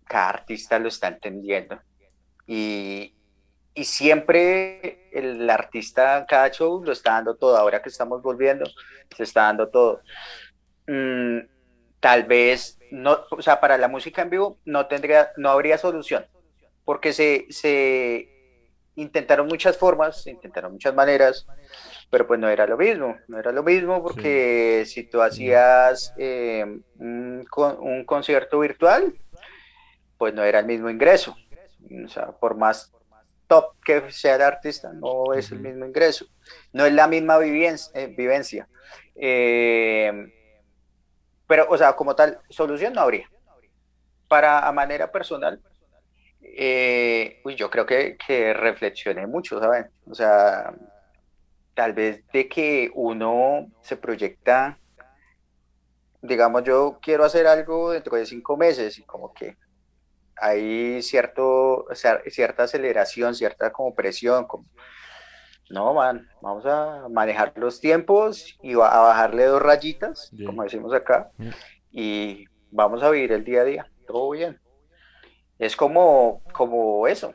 cada artista lo está entendiendo. Y, y siempre el artista, cada show lo está dando todo. Ahora que estamos volviendo, se está dando todo. Mm, tal vez, no, o sea, para la música en vivo no, tendría, no habría solución, porque se, se intentaron muchas formas, se intentaron muchas maneras, pero pues no era lo mismo, no era lo mismo porque si tú hacías eh, un concierto virtual, pues no era el mismo ingreso, o sea, por más top que sea el artista, no es el mismo ingreso, no es la misma vivencia. eh, vivencia. Eh, pero, o sea, como tal, solución no habría. Para a manera personal, eh, uy, yo creo que, que reflexioné mucho, ¿saben? O sea, tal vez de que uno se proyecta, digamos, yo quiero hacer algo dentro de cinco meses y como que hay cierto, cierta aceleración, cierta como presión, como, no, man, vamos a manejar los tiempos y va- a bajarle dos rayitas, como decimos acá, Mm. y vamos a vivir el día a día, todo bien. Es como, como eso.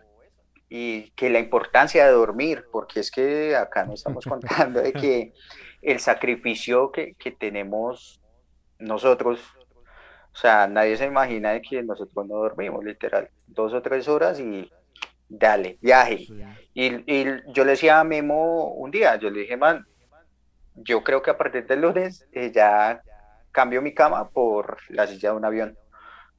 Y que la importancia de dormir, porque es que acá no estamos contando de que el sacrificio que, que tenemos nosotros, o sea, nadie se imagina de que nosotros no dormimos, literal, dos o tres horas y dale, viaje. Y, y yo le decía a Memo un día, yo le dije, man, yo creo que a partir del lunes eh, ya cambio mi cama por la silla de un avión.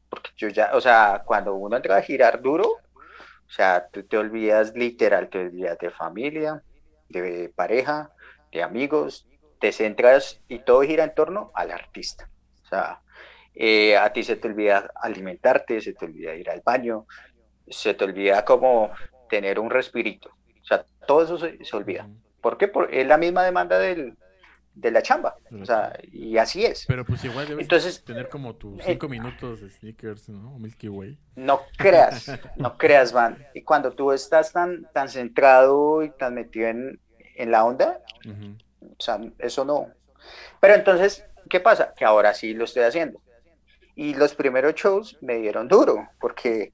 Porque yo ya, o sea, cuando uno entra a girar duro, o sea, tú te olvidas literal, te olvidas de familia, de pareja, de amigos, te centras y todo gira en torno al artista. O sea, eh, a ti se te olvida alimentarte, se te olvida ir al baño, se te olvida como tener un respirito. O sea, todo eso se, se olvida. ¿Por qué? Porque es la misma demanda del, de la chamba. O sea, y así es. Pero pues igual debes Entonces, tener como tus eh, cinco minutos de sneakers, ¿no? Milky Way. No creas, no creas, man. Y cuando tú estás tan, tan centrado y tan metido en, en la onda, o sea, eso no. Pero entonces, ¿qué pasa? Que ahora sí lo estoy haciendo. Y los primeros shows me dieron duro, porque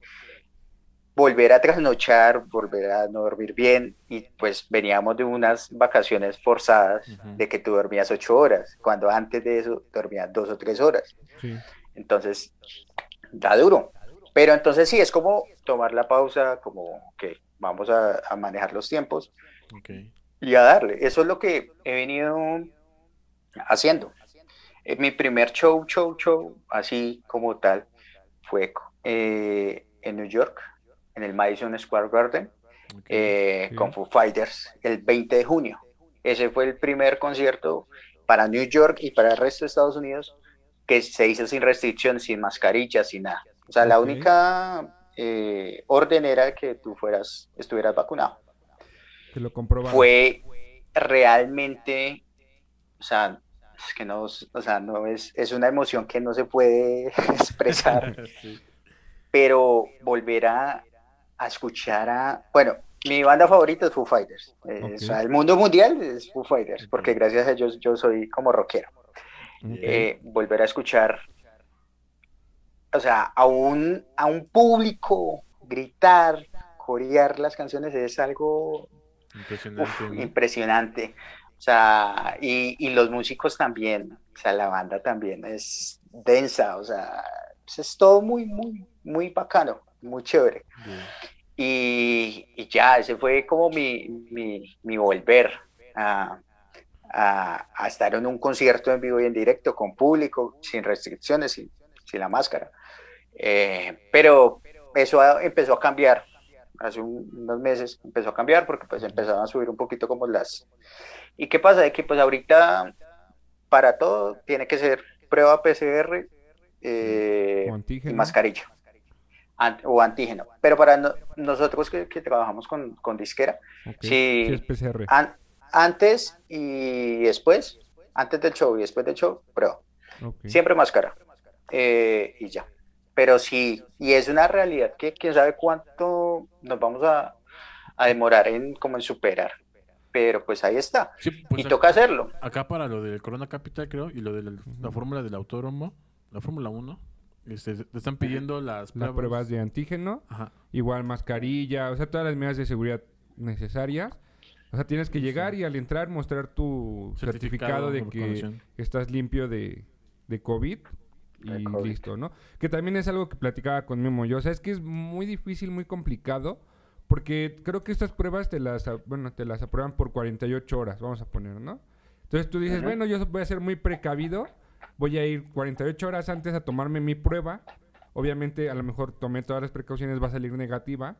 volver a trasnochar, volver a no dormir bien, y pues veníamos de unas vacaciones forzadas, de que tú dormías ocho horas, cuando antes de eso dormías dos o tres horas. Sí. Entonces, da duro. Pero entonces sí, es como tomar la pausa, como que vamos a, a manejar los tiempos y a darle. Eso es lo que he venido haciendo. Eh, mi primer show, show, show, así como tal, fue eh, en New York, en el Madison Square Garden, eh, con Foo Fighters, el 20 de junio. Ese fue el primer concierto para New York y para el resto de Estados Unidos que se hizo sin restricción, sin mascarillas, sin nada. O sea, la única eh, orden era que tú fueras, estuvieras vacunado. Lo comprobaron. Fue realmente, o sea, es que no, o sea, no es, es una emoción que no se puede expresar Sí. pero volver a, a escuchar a, bueno, mi banda favorita es Foo Fighters, Eh, o sea, el mundo mundial es Foo Fighters, Ok. porque gracias a ellos yo soy como rockero. Ok. Eh, volver a escuchar, o sea, a un, a un público gritar, corear las canciones es algo Impresionante. uf, ¿no? impresionante. O sea, y, y los músicos también, o sea, la banda también es densa, o sea, pues es todo muy, muy, muy bacano, muy chévere. Bien. Y, y ya, ese fue como mi, mi, mi volver a, a- a estar en un concierto en vivo y en directo, con público, sin restricciones, sin, sin la máscara. Eh, pero eso empezó a cambiar. Hace un- unos meses empezó a cambiar porque pues empezaron a subir un poquito como las... ¿Y qué pasa? De que pues ahorita para todo tiene que ser prueba PCR eh, y mascarilla An- o antígeno. Pero para no- nosotros que, que trabajamos con, con disquera, Ok. Sí. Sí, an- antes y después, antes del show y después del show, prueba. Ok. Siempre máscara. Eh, y ya. Pero sí, y es una realidad que quién sabe cuánto nos vamos a, a demorar en como en superar. Pero pues ahí está. Sí, pues, y toca hacerlo. Acá para lo del Corona Capital, creo, y lo de la, la fórmula del autódromo, la Fórmula 1, este, te están pidiendo las Las pruebas. pruebas de antígeno, Ajá. igual mascarilla, o sea, todas las medidas de seguridad necesarias. O sea, tienes que llegar y al entrar mostrar tu certificado, Certificado de que estás limpio de, de COVID y listo, ¿no? Que también es algo que platicaba con Memo yo. O sea, es que es muy difícil, muy complicado, porque creo que estas pruebas te las, bueno, te las aprueban por 48 horas, vamos a poner, ¿no? Entonces tú dices, Ajá. bueno, yo voy a ser muy precavido, voy a ir 48 horas antes a tomarme mi prueba. Obviamente, a lo mejor tomé todas las precauciones, va a salir negativa.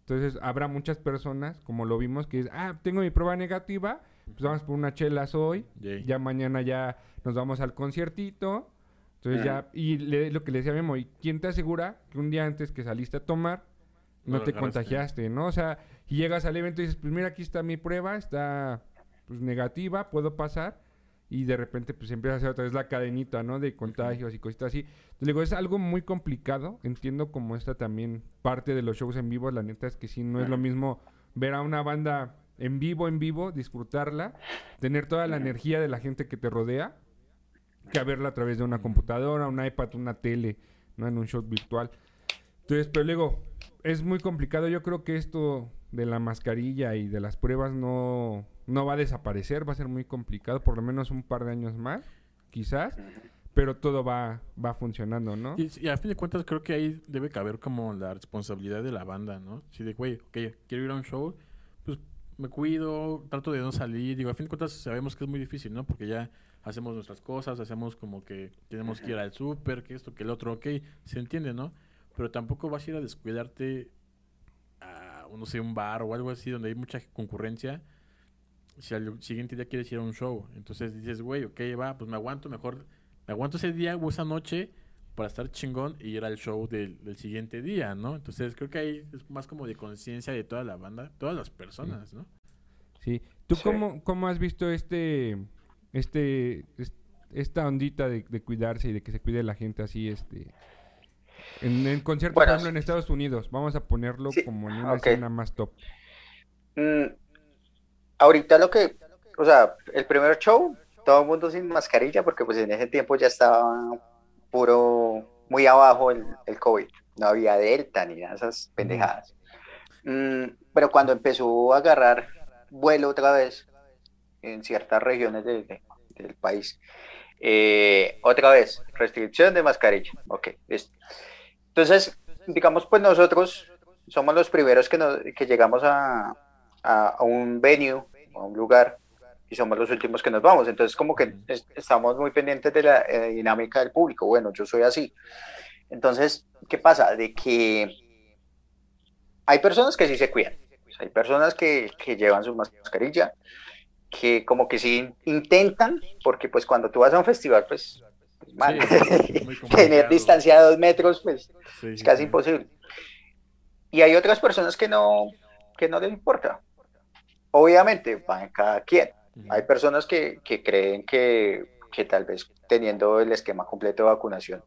Entonces, habrá muchas personas, como lo vimos, que es, ah, tengo mi prueba negativa, pues vamos por unas chelas hoy, ya mañana ya nos vamos al conciertito. Entonces ya, y le- lo que le decía a Memo, ¿y quién te asegura que un día antes que saliste a tomar no, te contagiaste, ¿no? O sea, y llegas al evento y dices, pues mira, aquí está mi prueba, está pues negativa, puedo pasar. Y de repente pues empieza a hacer otra vez la cadenita, ¿no? De contagios y cositas así. Entonces, digo, es algo muy complicado. Entiendo como esta también parte de los shows en vivo. La neta es que sí, no es lo mismo ver a una banda en vivo, en vivo, disfrutarla, tener toda la energía de la gente que te rodea, que verla a través de una computadora, un iPad, una tele, ¿no? En un show virtual. Entonces, pero luego, es muy complicado. Yo creo que esto de la mascarilla y de las pruebas no, no va a desaparecer. Va a ser muy complicado, por lo menos un par de años más, quizás. Pero todo va, va funcionando, ¿no? Y, y a fin de cuentas creo que ahí debe caber como la responsabilidad de la banda, ¿no? Si de, güey, ok, quiero ir a un show, pues me cuido, trato de no salir. Digo, a fin de cuentas sabemos que es muy difícil, ¿no? Porque ya hacemos nuestras cosas, hacemos como que tenemos que ir al súper, que esto, que el otro, ok, se entiende, ¿no? Pero tampoco vas a ir a descuidarte a, no sé, un bar o algo así donde hay mucha concurrencia. Si al siguiente día quieres ir a un show, entonces dices, güey, ok, va, pues me aguanto mejor, me aguanto ese día o esa noche para estar chingón y ir al show del, del siguiente día, ¿no? Entonces creo que ahí es más como de conciencia de toda la banda, todas las personas, ¿no? Sí. ¿Tú Sí. Cómo, cómo has visto este, este, es- esta ondita de, de cuidarse y de que se cuide la gente así, este, en, conciertos, Bueno, por ejemplo, en Estados Unidos? Vamos a ponerlo Sí, como en una escena más top. Mm, ahorita lo que, o sea, el primer show, todo el mundo sin mascarilla, porque pues en ese tiempo ya estaba puro, muy abajo el, el COVID, no había Delta ni nada de esas pendejadas. Mm, pero cuando empezó a agarrar vuelo otra vez en ciertas regiones de- de- del país, eh, otra vez, restricción de mascarilla, ok, listo. Entonces, digamos, pues nosotros somos los primeros que, nos, que llegamos a, a, un venue, a un lugar, y somos los últimos que nos vamos. Entonces, como que es- estamos muy pendientes de la eh, dinámica del público. Bueno, yo soy así. Entonces, ¿qué pasa? De que hay personas que sí se cuidan. Hay personas que, que llevan su mascarilla, que como que sí intentan, porque pues cuando tú vas a un festival, pues, pues, man, Sí, tener distancia de dos metros, pues Sí, es casi sí. imposible. Y hay otras personas que no, que no les importa. Obviamente, va en cada quien. Hay personas que, que creen que, que tal vez teniendo el esquema completo de vacunación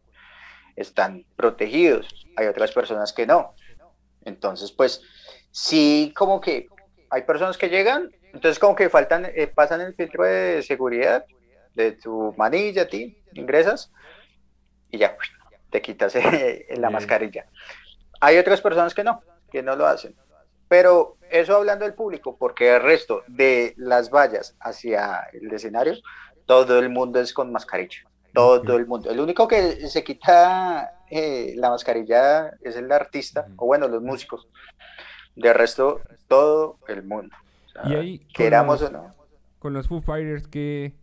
están protegidos. Hay otras personas que no. Entonces, pues, sí, como que hay personas que llegan, entonces como que faltan, eh, pasan el filtro de seguridad de tu manilla, a ti, ingresas y ya, te quitas eh, la mascarilla. hay otras personas que no, que no lo hacen. Pero eso hablando del público, porque el resto de las vallas hacia el escenario, todo el mundo es con mascarilla. Todo el mundo. El único que se quita eh, la mascarilla es el artista, o bueno, los músicos. De resto, todo el mundo. Y ahí, queramos o no. Con los Foo Fighters, ¿qué,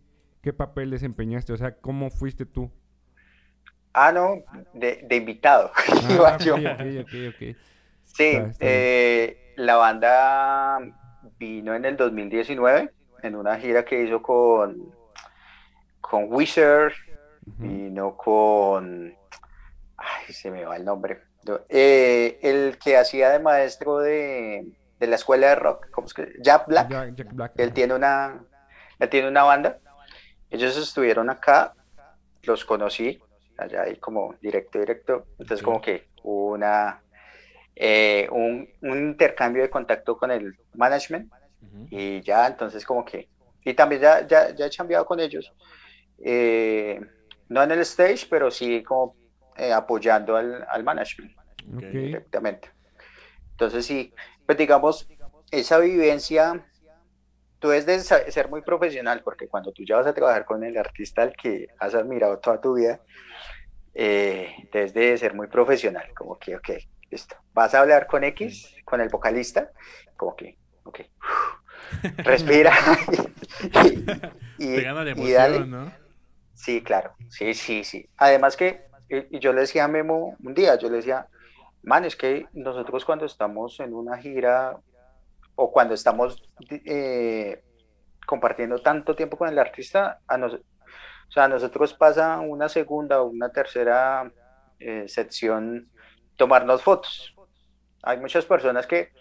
¿qué papel desempeñaste? O sea, ¿cómo fuiste tú? Ah, no, de, invitado. Ah, sí, eh, la banda vino en el 2019 en una gira que hizo con, con Wizard, vino con... Ay, se me va el nombre. Eh, el que hacía de maestro de, la escuela de rock, ¿cómo es que? Jack Black. Él tiene una, él tiene una banda. Ellos estuvieron acá, los conocí, allá ahí como directo, directo. Entonces como que una, eh, un, intercambio de contacto con el management y ya, entonces como que, y también ya, ya, ya he cambiado con ellos, eh, no en el stage, pero sí como eh, apoyando al, al management directamente. Entonces sí, pues digamos, esa vivencia tú debes de ser muy profesional, porque cuando tú ya vas a trabajar con el artista al que has admirado toda tu vida, eh, debes de ser muy profesional, como que, ok, listo, vas a hablar con X, con el vocalista, como que, ok, respira y, Te gana la emoción, ¿no? Sí, claro, sí, sí, sí. Además que, y yo le decía a Memo un día, yo le decía, man, es que nosotros cuando estamos en una gira o cuando estamos eh, compartiendo tanto tiempo con el artista, a nosotros pasa una segunda o una tercera eh, sección tomarnos fotos. Hay muchas personas que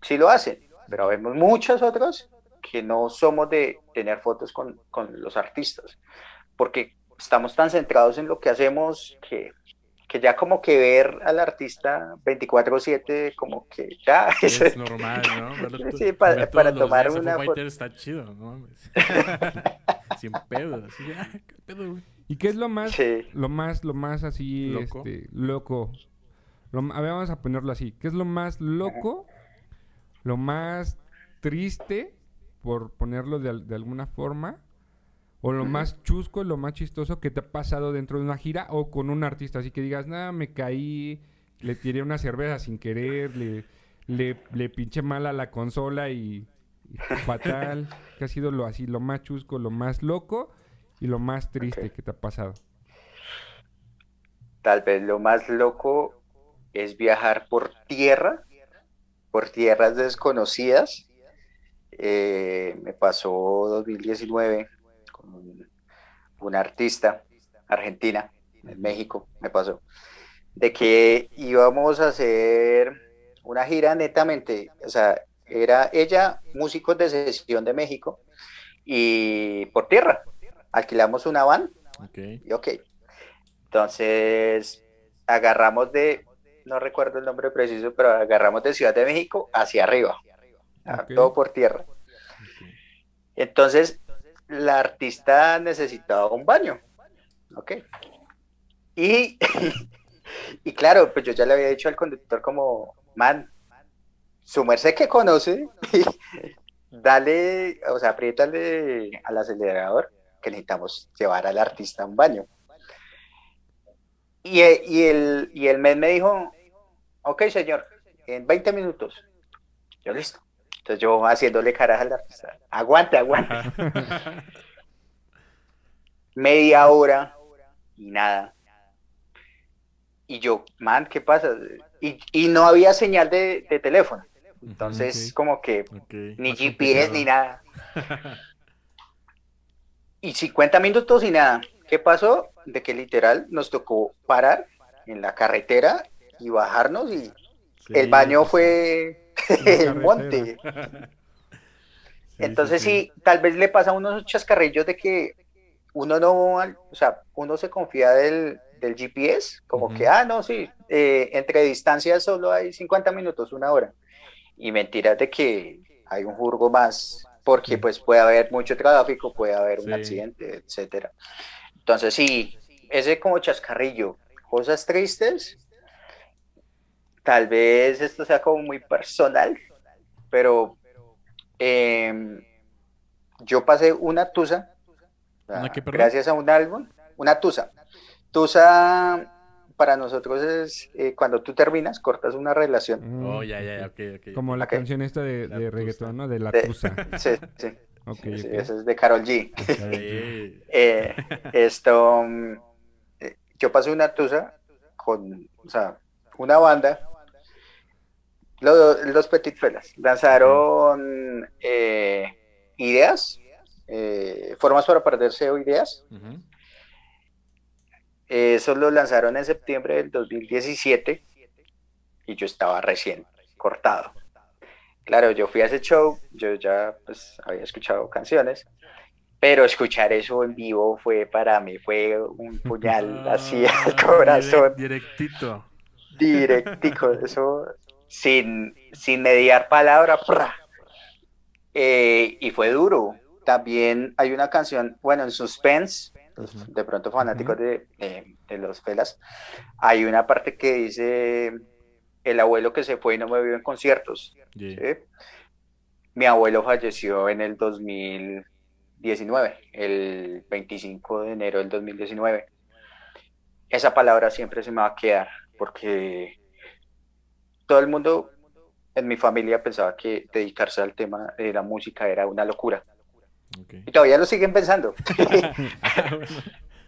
sí lo hacen, pero vemos muchas otras que no somos de tener fotos con, con los artistas, porque estamos tan centrados en lo que hacemos que que ya como que ver al artista 24/7 como que ya es, normal, ¿no? sí, para, para tomar una foto. está chido, ¿no? Sin pedo, así, ¿qué pedo, güey? ¿Y qué es lo más, lo más, lo más así, loco? Este, loco? Lo, a ver, vamos a ponerlo así. ¿Qué es lo más loco, lo más triste, por ponerlo de, de alguna forma, o lo más chusco, lo más chistoso que te ha pasado dentro de una gira o con un artista. Así que digas, nada, me caí, le tiré una cerveza sin querer, le, le, pinché mal a la consola y, fatal. que ha sido lo así, lo más chusco, lo más loco y lo más triste que te ha pasado? Tal vez lo más loco es viajar por tierra, por tierras desconocidas. Eh, me pasó 2019 una artista argentina, en México, me pasó, de que íbamos a hacer una gira netamente, o sea, era ella, músicos de sesión de México, y por tierra, alquilamos una van, y ok, entonces agarramos de, no recuerdo el nombre preciso, pero agarramos de Ciudad de México hacia arriba, todo por tierra. Entonces, la artista necesitaba un baño. Ok. Y, y claro, pues yo ya le había dicho al conductor como, man, su merced que conoce, dale, o sea, apriétale al acelerador que necesitamos llevar al artista a un baño. Y, y, el, y el mes me dijo, ok, señor, en 20 minutos. Yo listo. Entonces yo haciéndole caras al artista, aguante, aguante. Media hora y nada. Y yo, man, ¿qué pasa? Y, no había señal de, teléfono. Entonces, como que ni GPS ni nada. y 50 minutos y nada. ¿Qué pasó? De que literal nos tocó parar en la carretera y bajarnos y el baño pues fue el monte. Entonces sí, tal vez le pasa a unos chascarrillos de que uno no, o sea, uno se confía del, GPS, como que, ah, no, sí, eh, entre distancias solo hay 50 minutos, una hora. Y mentiras de que hay un jurgo más, porque pues puede haber mucho tráfico, puede haber un accidente, etcétera. Entonces sí, ese como chascarrillo, cosas tristes, tal vez esto sea como muy personal, pero em, yo pasé una tusa, gracias a un álbum, una tusa. Tusa para nosotros es eh, cuando tú terminas, cortas una relación. Mm, Oh, ya, ya, ya, ok, ok. Como la canción esta de, de reggaetón, ¿no? De la De- tusa. Sí, sí, sí, eso es de Carol G. Eh, esto, eh, yo pasé una tusa con, o sea, una banda, los, los Petit Felas, lanzaron eh, ideas, eh, formas para perderse o ideas. Ujú. Eso lo lanzaron en septiembre del 2017 y yo estaba recién cortado. Claro, yo fui a ese show, yo ya pues había escuchado canciones, pero escuchar eso en vivo fue para mí, fue un puñal así al corazón, direct- directito. directico, eso sin, sin mediar palabra. Eh, y fue duro. También hay una canción, bueno, en Suspense, de pronto fanáticos de, de- de los Felas, hay una parte que dice, el abuelo que se fue y no me vio en conciertos. Yeah. ¿sí? Mi abuelo falleció en el 2019, el 25 de enero del 2019. Esa palabra siempre se me va a quedar porque todo el mundo en mi familia pensaba que dedicarse al tema de la música era una locura. Y todavía lo siguen pensando. Ah,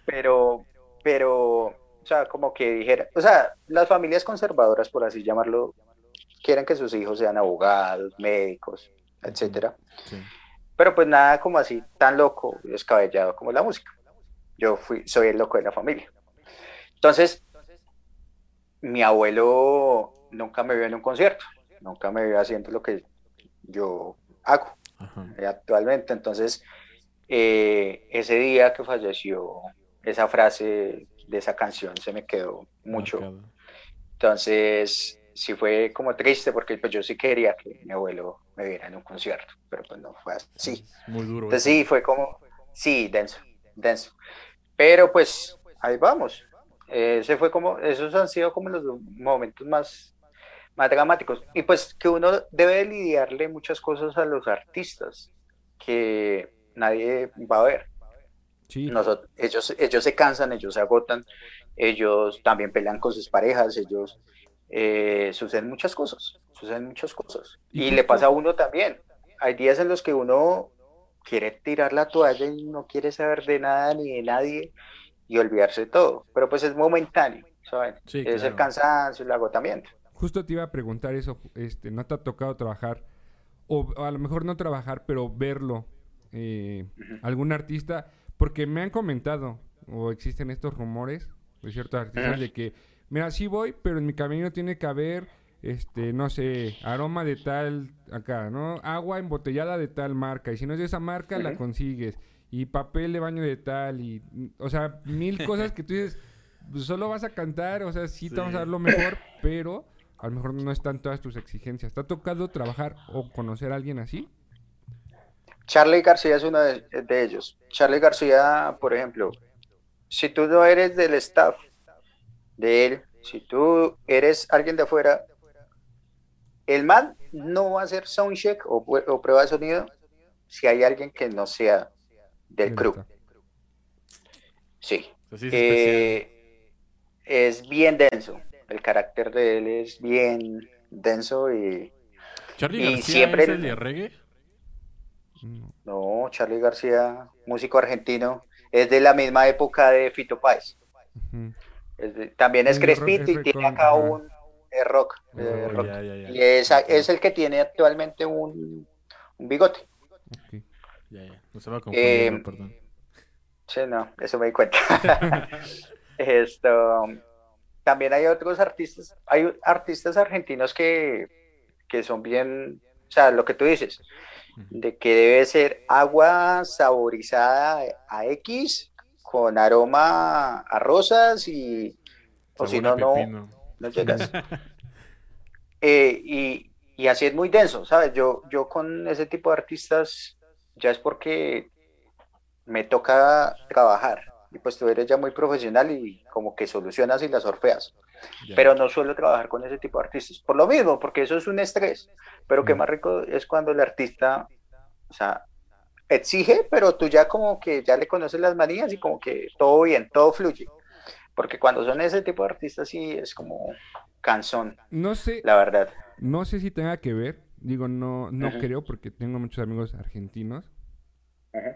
pero, pero, o sea, como que dijera, o sea, las familias conservadoras, por así llamarlo, quieren que sus hijos sean abogados, médicos, etcétera. Sí. Pero pues nada como así tan loco y descabellado como la música. Yo fui, soy el loco de la familia. Entonces, mi abuelo nunca me vio en un concierto, nunca me vio haciendo lo que yo hago eh, actualmente. Entonces, eh, ese día que falleció, esa frase de esa canción se me quedó mucho. Marcado. Entonces, sí fue como triste porque pues yo sí quería que mi abuelo me viera en un concierto, pero pues no fue así. Muy duro. Entonces sí, fue como, sí, denso, denso. Pero pues ahí vamos. Eh, Ese fue como, esos han sido como los momentos más, más dramáticos. Y pues que uno debe lidiarle muchas cosas a los artistas que nadie va a ver. Sí, Nosotros, ellos, ellos se cansan, ellos se agotan, ellos también pelean con sus parejas, ellos eh, suceden muchas cosas, suceden muchas cosas. Y Y, le pasa a uno también. Hay días en los que uno quiere tirar la toalla y no quiere saber de nada ni de nadie y olvidarse de todo, pero pues es momentáneo, ¿saben? Sí, es el cansancio, el agotamiento. Justo te iba a preguntar eso, este, ¿no te ha tocado trabajar? O, o a lo mejor no trabajar, pero verlo. eh, algún artista, porque me han comentado, o existen estos rumores de ciertos artistas de que, mira, sí voy, pero en mi camino tiene que haber, este, no sé, aroma de tal, acá, ¿no? Agua embotellada de tal marca, y si no es de esa marca, la consigues, y papel de baño de tal, y, o sea, mil cosas que tú dices, pues, solo vas a cantar, o sea, sí, te vamos a dar lo mejor, pero a lo mejor no están todas tus exigencias. ¿Te ha tocado trabajar o conocer a alguien así? Charlie García es uno de, de ellos. Charlie García, por ejemplo, si tú no eres del staff de él, si tú eres alguien de afuera, el man no va a hacer soundcheck o, o prueba de sonido si hay alguien que no sea del crew. Sí. Eh, es bien denso. El carácter de él es bien denso y Charlie y García siempre es el- de reggae. No. Charlie García, músico argentino, es de la misma época de Fito Páez. Ujú. Es de- también es crespito es y tiene acá un es rock, eh, Oh, rock. ya, ya, ya. Y es, es el que tiene actualmente un, un bigote. Ok. Ya, ya. No se va Eh, perdón. Sí, no, eso me di cuenta. Esto, también hay otros artistas, hay artistas argentinos que, que son bien, o sea, lo que tú dices, de que debe ser agua saborizada a X con aroma a rosas y, o si no, no, no llegas. Eh, y, y así es muy denso, ¿sabes? Yo, yo con ese tipo de artistas ya es porque me toca trabajar, y pues tú eres ya muy profesional y como que solucionas y las orfeas. Pero no suelo trabajar con ese tipo de artistas. Por lo mismo, porque eso es un estrés. Pero qué más rico es cuando el artista, o sea, exige, pero tú ya como que ya le conoces las manías y como que todo bien, todo fluye. Porque cuando son ese tipo de artistas sí es como cansón. No sé. La verdad. No sé si tenga que ver. Digo, no, no creo porque tengo muchos amigos argentinos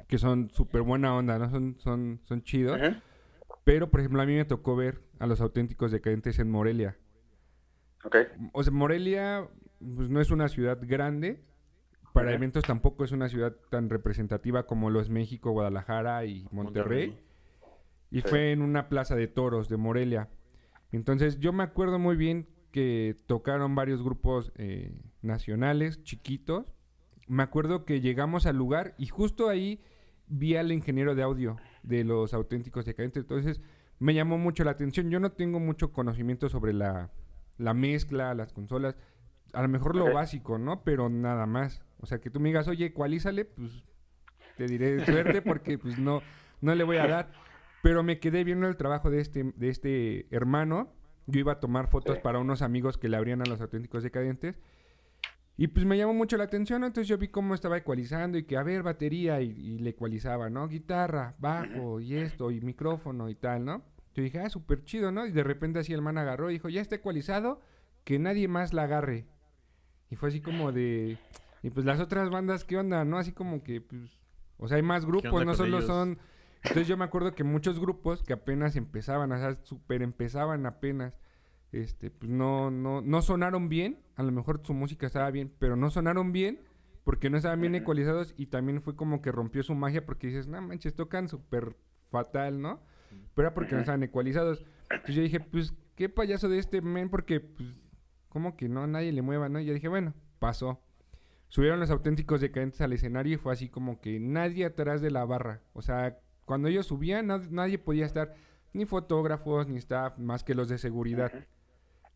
que son súper buena onda, ¿no? Son, son, son chidos. Pero, por ejemplo, a mí me tocó ver a los auténticos decadentes en Morelia. Ok. O sea, Morelia pues, no es una ciudad grande. Para eventos tampoco es una ciudad tan representativa como lo es México, Guadalajara y Monterrey. Y fue en una plaza de toros de Morelia. Entonces, yo me acuerdo muy bien que tocaron varios grupos eh, nacionales, chiquitos. Me acuerdo que llegamos al lugar y justo ahí vi al ingeniero de audio de los auténticos decadentes. Entonces me llamó mucho la atención. Yo no tengo mucho conocimiento sobre la, la mezcla, las consolas. A lo mejor lo básico, ¿no? Pero nada más. O sea, que tú me digas, oye, ecualízale, pues te diré suerte porque pues no, no le voy a dar. Pero me quedé viendo el trabajo de este, de este hermano. Yo iba a tomar fotos para unos amigos que le abrían a los auténticos decadentes. Y pues me llamó mucho la atención, entonces yo vi cómo estaba ecualizando y que, a ver, batería y, le ecualizaba, ¿no? Guitarra, bajo y esto y micrófono y tal, ¿no? Yo dije, ah, súper chido, ¿no? Y de repente así el man agarró y dijo, ya está ecualizado, que nadie más la agarre. Y fue así como de... Y pues las otras bandas, ¿qué onda? ¿No? Así como que, pues... O sea, hay más grupos, no solo son... Entonces yo me acuerdo que muchos grupos que apenas empezaban, o sea, súper empezaban apenas este, pues no, no, no sonaron bien, a lo mejor su música estaba bien, pero no sonaron bien porque no estaban bien ecualizados y también fue como que rompió su magia porque dices, no manches, tocan súper fatal, ¿no? Pero era porque no estaban ecualizados. Entonces yo dije, pues, qué payaso de este men, porque, pues, como que no, nadie le mueva, ¿no? Y yo dije, bueno, pasó. Subieron los auténticos decadentes al escenario y fue así como que nadie atrás de la barra. O sea, cuando ellos subían, nadie podía estar, ni fotógrafos, ni staff, más que los de seguridad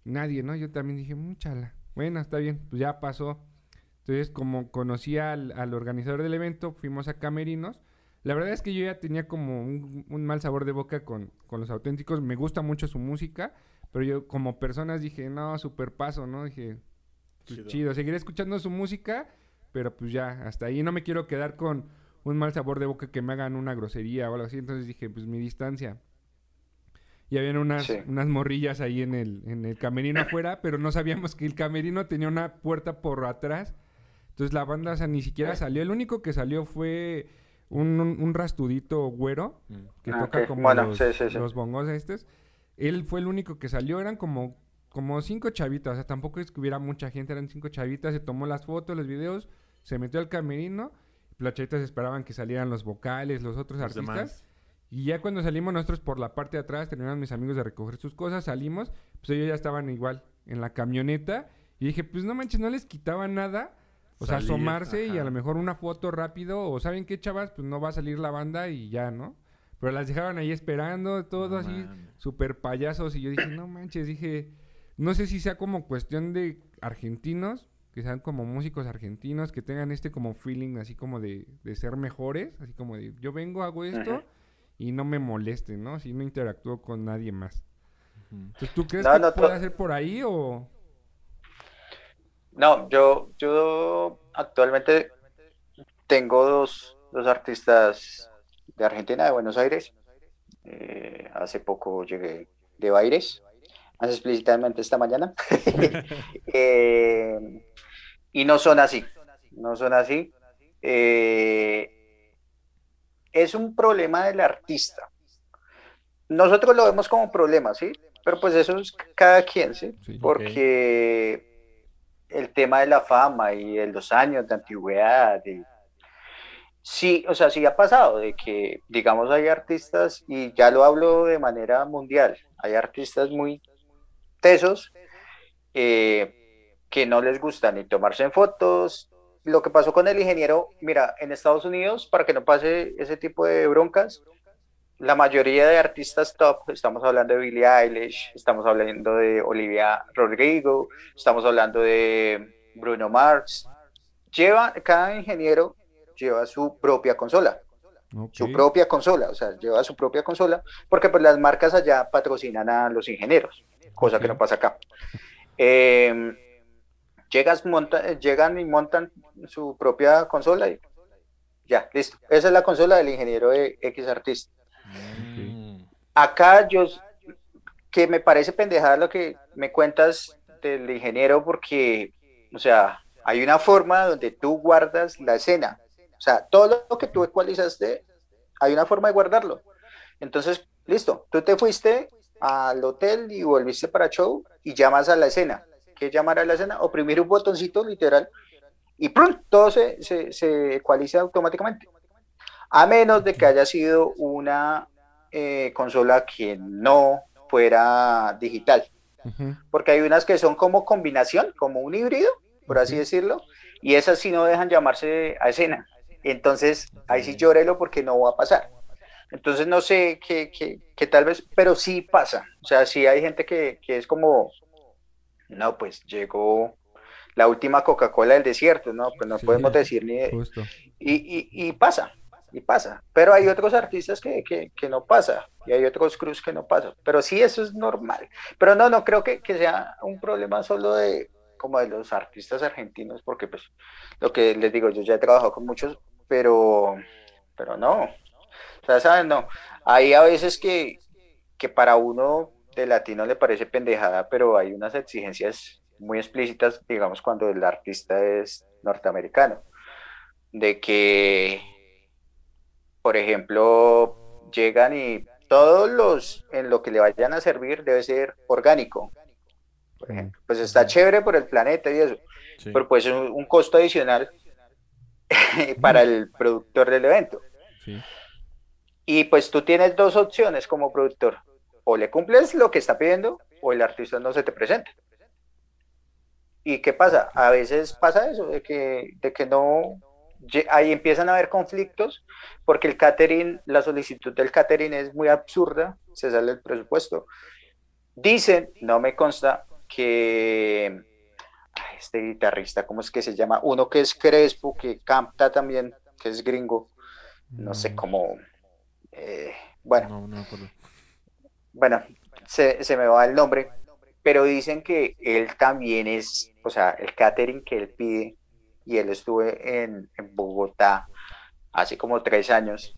nadie, ¿no? Yo también dije, muchala. Bueno, está bien, pues ya pasó. Entonces, como conocí al, organizador del evento, fuimos a Camerinos. La verdad es que yo ya tenía como un, mal sabor de boca con, los auténticos. Me gusta mucho su música, pero yo como personas dije, no, super paso, ¿no? Dije, pues chido. seguiré escuchando su música, pero pues ya, hasta ahí no me quiero quedar con un mal sabor de boca que me hagan una grosería o algo así. Entonces dije, pues mi distancia y habían unas, unas morrillas ahí en el, en el camerino afuera, pero no sabíamos que el camerino tenía una puerta por atrás. Entonces la banda ni siquiera salió. El único que salió fue un, un, rastudito güero mm. que ah, toca como los, bongos estos. Él fue el único que salió. Eran como, como cinco chavitas. O sea, tampoco es que hubiera mucha gente. Eran cinco chavitas. Se tomó las fotos, los videos. Se metió al camerino. Las chavitas esperaban que salieran los vocales, los otros artistas. Y ya cuando salimos nosotros por la parte de atrás, terminaron mis amigos de recoger sus cosas, salimos, pues ellos ya estaban igual en la camioneta. Y dije, pues no manches, no les quitaba nada. O sea, asomarse y a lo mejor una foto rápido. O saben qué, chavas, pues no va a salir la banda y ya, ¿no? Pero las dejaban ahí esperando, todo así, súper payasos. Y yo dije, no manches, dije, no sé si sea como cuestión de argentinos, que sean como músicos argentinos, que tengan este como feeling así como de, de ser mejores, así como de yo vengo, hago esto y no me moleste, ¿no? Si no interactúo con nadie más. Entonces, ¿tú crees que puede hacer por ahí o...? No, yo, yo actualmente tengo dos, dos artistas de Argentina, de Buenos Aires. Eh, hace poco llegué de Baires, más explícitamente esta mañana. Eh, y no son así, no son así. Eh, es un problema del artista. Nosotros lo vemos como problema, ¿sí? Pero pues eso es cada quien, ¿sí? Porque el tema de la fama y de los años de antigüedad, sí, o sea, sí ha pasado de que, digamos, hay artistas, y ya lo hablo de manera mundial, hay artistas muy tesos eh, que no les gusta ni tomarse en fotos, lo que pasó con el ingeniero, mira, en Estados Unidos, para que no pase ese tipo de broncas, la mayoría de artistas top, estamos hablando de Billie Eilish, estamos hablando de Olivia Rodrigo, estamos hablando de Bruno Mars, lleva, cada ingeniero lleva su propia consola. su propia consola, o sea, lleva su propia consola, porque pues las marcas allá patrocinan a los ingenieros, cosa que no pasa acá. Em, llegas, monta, llegan y montan su propia consola y ya, listo. Esa es la consola del ingeniero de X artista. Acá yo, que me parece pendejada lo que me cuentas del ingeniero porque, o sea, hay una forma donde tú guardas la escena. O sea, todo lo que tú ecualizaste, hay una forma de guardarlo. Entonces, listo, tú te fuiste al hotel y volviste para show y llamas a la escena. ¿Qué llamar a la escena? Oprimir un botoncito literal y ¡prum! todo se, se, ecualiza automáticamente. A menos de que haya sido una eh, consola que no fuera digital. Porque hay unas que son como combinación, como un híbrido, por así decirlo, y esas sí no dejan llamarse a escena. Entonces, ahí sí llórelo porque no va a pasar. Entonces, no sé qué, qué, tal vez, pero sí pasa. O sea, sí hay gente que, que es como, no, pues llegó la última Coca-Cola del desierto, ¿no? Pues no podemos decir ni... Y, y, y, pasa, y pasa. Pero hay otros artistas que, que, que, no pasa, y hay otros cruz que no pasa. Pero sí, eso es normal. Pero no, no creo que, que sea un problema solo de como de los artistas argentinos, porque pues lo que les digo, yo ya he trabajado con muchos, pero, pero no. O sea, ¿saben? No. Hay a veces que, que para uno de latino le parece pendejada, pero hay unas exigencias muy explícitas, digamos, cuando el artista es norteamericano, de que, por ejemplo, llegan y todos los en lo que le vayan a servir debe ser orgánico. Por ejemplo, pues está chévere por el planeta y eso, pero pues es un, costo adicional para el productor del evento. Y pues tú tienes dos opciones como productor, o le cumples lo que está pidiendo o el artista no se te presenta. ¿Y qué pasa? A veces pasa eso, de que, de que no, ahí empiezan a haber conflictos porque el catering, la solicitud del catering es muy absurda, se sale el presupuesto. Dicen, no me consta, que este guitarrista, ¿cómo es que se llama? Uno que es Crespo, que canta también, que es gringo, no, sé cómo, eh, bueno, bueno, se, se me va el nombre, pero dicen que él también es, o sea, el catering que él pide, y él estuvo en, Bogotá hace como tres años,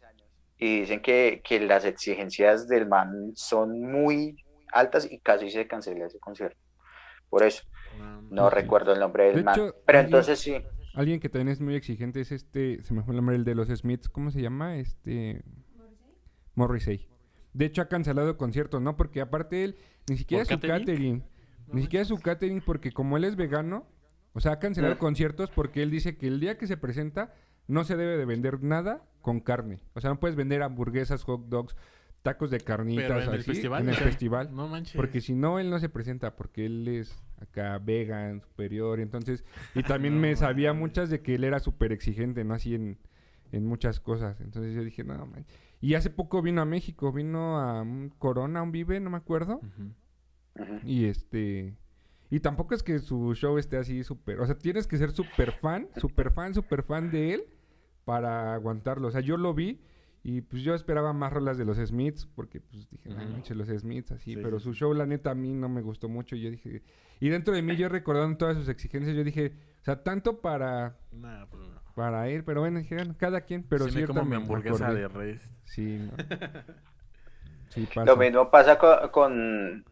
y dicen que, las exigencias del man son muy altas y casi se cancela ese concierto. Por eso, ah, no recuerdo el nombre del man. pero entonces sí. Alguien que también es muy exigente es este, se me fue el nombre el de los Smiths, ¿cómo se llama? Este... Morrissey. De hecho, ha cancelado conciertos, ¿no? Porque aparte él, ni siquiera su catering. Ni siquiera su catering porque como él es vegano, o sea, ha cancelado conciertos porque él dice que el día que se presenta no se debe de vender nada con carne. O sea, no puedes vender hamburguesas, hot dogs, tacos de carnitas en el festival. En el festival. No manches. Porque si no, él no se presenta porque él es acá vegan, superior. Entonces, y también me sabía muchas de que él era súper exigente, ¿no? Así en, en muchas cosas. Entonces yo dije, no, manches. Y hace poco vino a México, vino a un Corona, un Vive, no me acuerdo. Y este... Y tampoco es que su show esté así súper... O sea, tienes que ser súper fan, súper fan, súper fan de él para aguantarlo. O sea, yo lo vi y pues yo esperaba más rolas de los Smiths porque pues dije, uh los Smiths así. pero su show, la neta, a mí no me gustó mucho. Y yo dije... Y dentro de mí, yo recordando todas sus exigencias, yo dije... O sea, tanto para... Pues, para ir, pero bueno, dijeron cada quien, pero sí. como mi hamburguesa de res. Sí, ¿no? sí pasa. Lo mismo pasa con,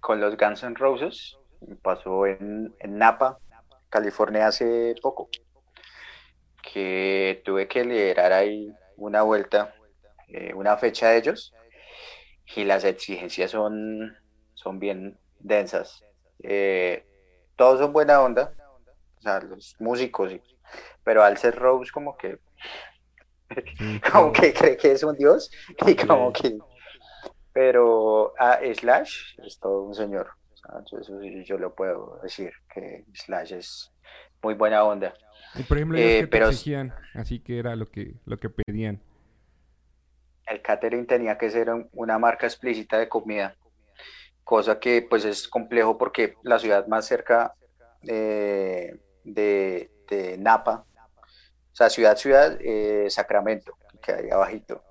con, los Guns N' Roses. Pasó en, Napa, California hace poco. Que tuve que liderar ahí una vuelta, eh, una fecha de ellos. Y las exigencias son, son bien densas. Eh, todos son buena onda. O sea, los músicos y pero al ser Rose como que como que cree que es un dios y como que pero a Slash es todo un señor. Eso yo lo puedo decir que Slash es muy buena onda. Y por ejemplo eh, pero exigían, así que era lo que lo que pedían. El catering tenía que ser una marca explícita de comida cosa que pues es complejo porque la ciudad más cerca eh, de, de Napa o sea, ciudad, ciudad, eh, Sacramento. que hay abajito.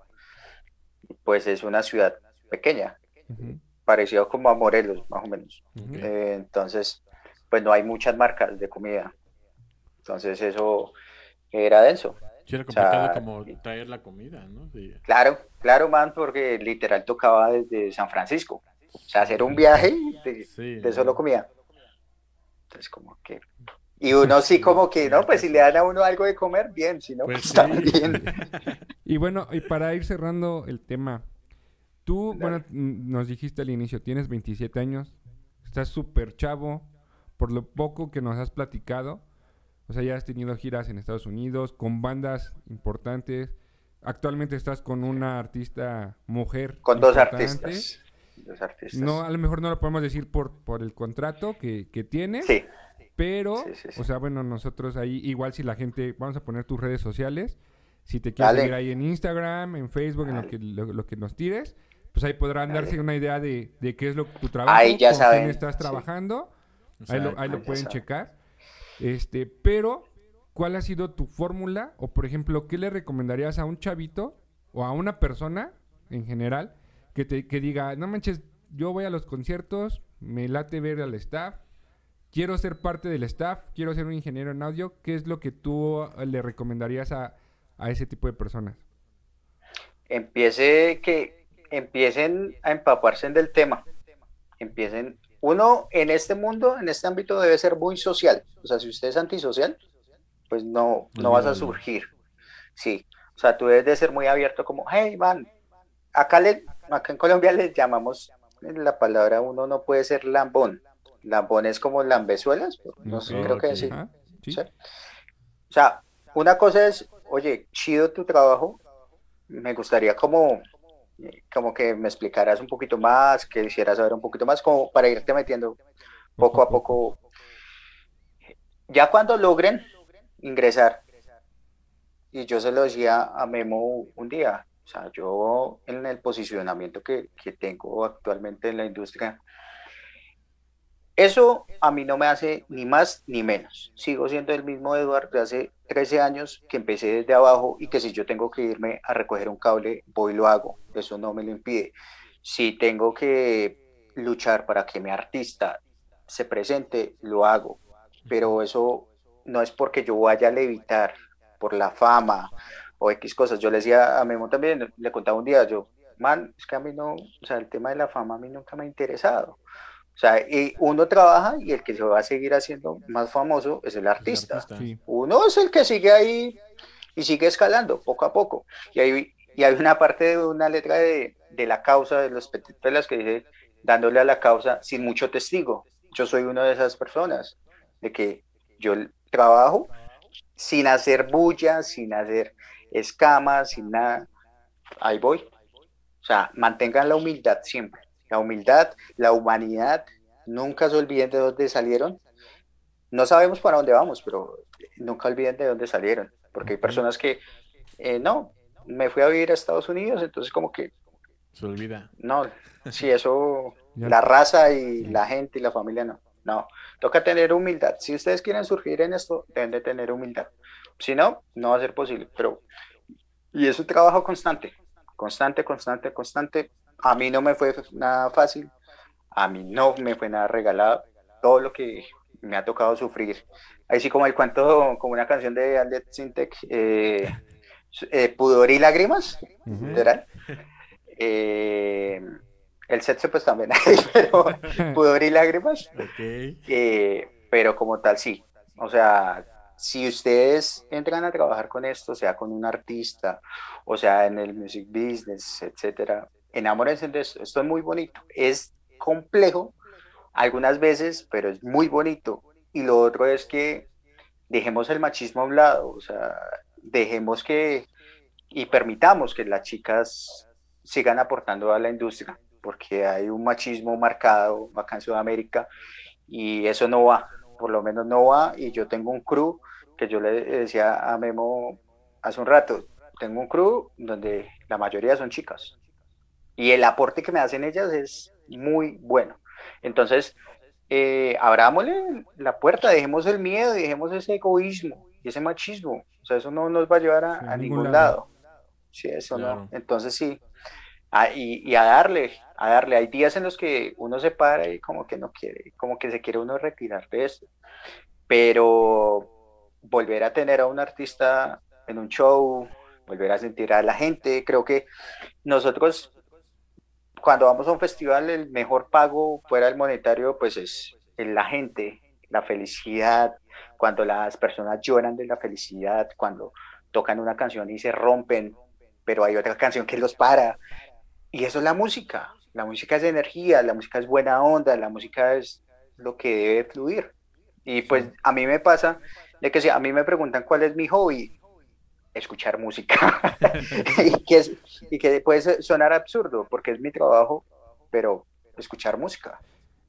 Pues es una ciudad pequeña, parecido como a Morelos, más o menos. Eh, entonces, pues no hay muchas marcas de comida. Entonces eso era denso. Sí, era o sea, complicado como traer la comida, ¿no? Sí. Claro, claro, man, porque literal tocaba desde San Francisco. O sea, hacer un viaje de, Sí, de solo comida. Entonces, como que... Y uno sí como que, no, pues si le dan a uno algo de comer, bien, si no, Pues pues, sí. bien. Y bueno, y para ir cerrando el tema, tú, Dale. bueno, nos dijiste al inicio, tienes 27 años, estás súper chavo, por lo poco que nos has platicado, o sea, ya has tenido giras en Estados Unidos, con bandas importantes, actualmente estás con una artista mujer. Con dos artistas. Dos artistas. No, a lo mejor no lo podemos decir por, por el contrato que, que tienes, Sí, pero, Sí, sí, sí. o sea, bueno, nosotros ahí, igual si la gente, vamos a poner tus redes sociales, si te quieres Dale. seguir ahí en Instagram, en Facebook, en lo que, lo, lo que nos tires, pues ahí podrán Dale. darse una idea de, de qué es lo tu trabajo, Ahí ya con saben, quién estás sí. trabajando, ahí lo, ahí pueden saben. checar. Este, pero, ¿cuál ha sido tu fórmula? O, por ejemplo, ¿qué le recomendarías a un chavito o a una persona en general que, te, que diga, no manches, yo voy a los conciertos, me late ver al staff, quiero ser parte del staff, quiero ser un ingeniero en audio, ¿qué es lo que tú eh, le recomendarías a, a ese tipo de personas? empiece que empiecen a empaparse del tema. Empiecen. Uno en este mundo, en este ámbito, debe ser muy social. O sea, si usted es antisocial, pues no, no vas a surgir. Sí. O sea, tú debes de ser muy abierto, como, hey, man, acá, le, acá en Colombia les llamamos la palabra, uno no puede ser lambón. Lambón es como lambezuelas, no sé, creo que sí. Ajá, ¿sí? Sí. O sea, una cosa es, oye, chido tu trabajo, me gustaría como, como que me explicaras un poquito más, que quisiera saber un poquito más, como para irte metiendo poco a poco. Ya cuando logren ingresar, y yo se lo decía a Memo un día, o sea, yo en el posicionamiento que, que tengo actualmente en la industria, eso a mí no me hace ni más ni menos. Sigo siendo el mismo Eduardo de hace 13 años que empecé desde abajo y que si yo tengo que irme a recoger un cable, voy y lo hago. Eso no me lo impide. Si tengo que luchar para que mi artista se presente, lo hago. Pero eso no es porque yo vaya a levitar por la fama o X cosas. Yo le decía a Memo también, le contaba un día, yo, man, es que a mí no, o sea, el tema de la fama a mí nunca me ha interesado. O sea, y uno trabaja y el que se va a seguir haciendo más famoso es el artista. artista. Sí. Uno es el que sigue ahí y sigue escalando poco a poco. Y hay, y hay una parte de una letra de, de la causa de los Petit Pelas que dice, dándole a la causa sin mucho testigo. Yo soy una de esas personas, de que yo trabajo sin hacer bulla, sin hacer escamas, sin nada. Ahí voy. O sea, mantengan la humildad siempre. La humildad, la humanidad, nunca se olviden de dónde salieron. No sabemos para dónde vamos, pero nunca olviden de dónde salieron. Porque hay personas que, eh, no, me fui a vivir a Estados Unidos, entonces como que, Se olvida. no, si eso, la raza y la gente y la familia no. No, toca tener humildad. Si ustedes quieren surgir en esto, deben de tener humildad. Si no, no va a ser posible. Pero, y es un trabajo constante, constante, constante, constante. A mí no me fue nada fácil, a mí no me fue nada regalado. Todo lo que me ha tocado sufrir. Ahí sí como el cuento, como una canción de Aldet Sintek, eh, eh, Pudor y Lágrimas, Ujú. literal. Eh, el sexo pues también hay, pero Pudor y Lágrimas. Ok. Eh, pero como tal, sí. O sea, si ustedes entran a trabajar con esto, sea con un artista, o sea en el music business, etcétera, enamórense de esto. Esto es muy bonito. Es complejo algunas veces, pero es muy bonito. Y lo otro es que dejemos el machismo a un lado, o sea, dejemos que y permitamos que las chicas sigan aportando a la industria, porque hay un machismo marcado acá en Sudamérica y eso no va, por lo menos no va. Y yo tengo un crew que yo le decía a Memo hace un rato, tengo un crew donde la mayoría son chicas y el aporte que me hacen ellas es muy bueno. Entonces, eh, abrámosle la puerta, dejemos el miedo, dejemos ese egoísmo y ese machismo. O sea, eso no nos va a llevar a, a a ningún ningún lado. lado. Sí, eso Claro. no. Entonces sí. Ah, y, y a darle, a darle. Hay días en los que uno se para y como que no quiere, como que se quiere uno retirar de esto. Pero volver a tener a un artista en un show, volver a sentir a la gente, creo que nosotros cuando vamos a un festival el mejor pago fuera del monetario pues es la gente, la felicidad, cuando las personas lloran de la felicidad, cuando tocan una canción y se rompen, pero hay otra canción que los para. Y eso es la música. La música es energía, la música es buena onda, la música es lo que debe fluir. Y pues a mí me pasa de que si a mí me preguntan cuál es mi hobby, escuchar música. y, que es- y que puede sonar absurdo porque es mi trabajo, pero escuchar música.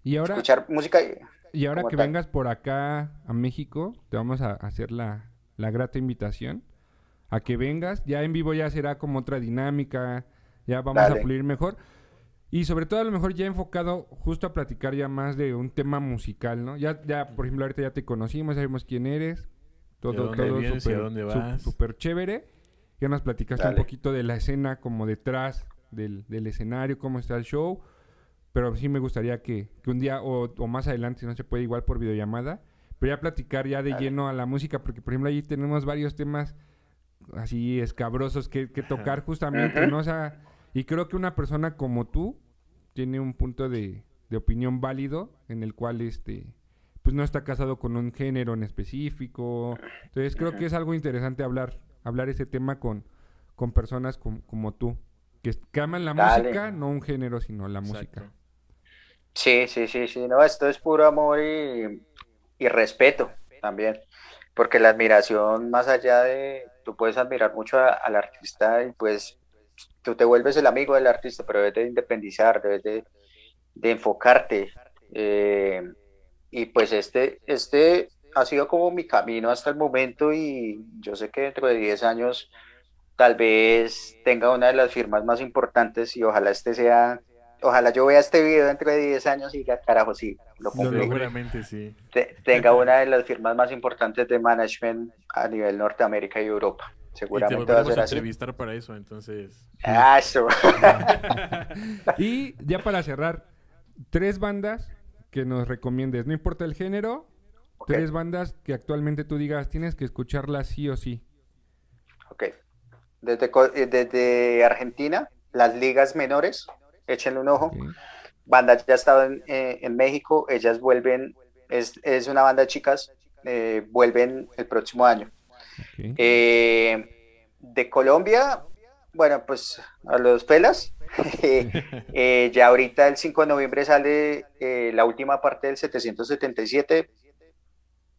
Y ahora, Escuchar música. y- y ahora que tal. vengas por acá a México, te vamos a hacer la, la grata invitación a que vengas. Ya en vivo ya será como otra dinámica, ya vamos a fluir mejor. Y sobre todo a lo mejor ya enfocado justo a platicar ya más de un tema musical, ¿no? Ya, ya por ejemplo, ahorita ya te conocimos, sabemos quién eres. Todo, todo súper chévere. Ya nos platicaste un poquito de la escena como detrás del, del escenario, cómo está el show. Pero sí me gustaría que, que un día o, o más adelante, si no se puede, igual por videollamada, pero ya platicar ya de Dale. lleno a la música, porque por ejemplo ahí tenemos varios temas así escabrosos que, que tocar justamente. ¿no? O sea, y creo que una persona como tú tiene un punto de, de opinión válido en el cual este pues no está casado con un género en específico. Entonces creo que es algo interesante hablar, hablar ese tema con, con personas com- como tú, que, que aman la Dale. música, no un género, sino la música. Sí, sí, sí, sí, no, esto es puro amor y, y respeto también, porque la admiración más allá de, tú puedes admirar mucho al artista y pues tú te vuelves el amigo del artista, pero debes de independizar, debes de, de enfocarte. eh, y pues este, este ha sido como mi camino hasta el momento y yo sé que dentro de 10 años tal vez tenga una de las firmas más importantes y ojalá este sea, ojalá yo vea este video dentro de 10 años y diga, carajo, sí, lo cumplí. Seguramente sí. Te- tenga una de las firmas más importantes de management a nivel Norteamérica y Europa. Y te Seguramente va a ser a así. entrevistar para eso, entonces. Ah, eso. Y ya para cerrar, tres bandas que nos recomiendes, no importa el género, tres bandas que actualmente tú digas tienes que escucharlas sí o sí. Ok. Desde, eh, desde Argentina, las ligas menores, échenle un ojo. ¿ok? Banda ya ha estado en, eh, en México, ellas vuelven, es, es una banda de chicas, eh, vuelven el próximo año. ok. Eh, de Colombia, bueno, pues a los pelas. Eh, ya ahorita el 5 de noviembre sale eh, la última parte del 777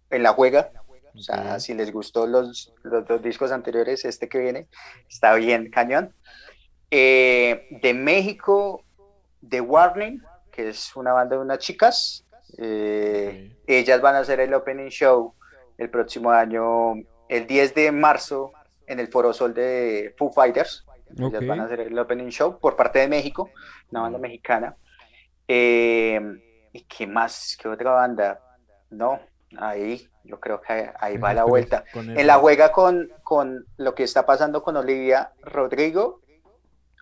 en la juega. O sea, si les gustó los, los dos discos anteriores, este que viene está bien cañón. Eh, de México, The Warning, que es una banda de unas chicas. eh, ellas van a hacer el opening show el próximo año, el 10 de marzo, en el Foro Sol de Foo Fighters. Ellas van a hacer el opening show por parte de México, una banda mexicana. Eh, ¿y qué más? ¿Qué otra banda? No, ahí, yo creo que ahí va la vuelta. En la juega con, con lo que está pasando con Olivia Rodrigo,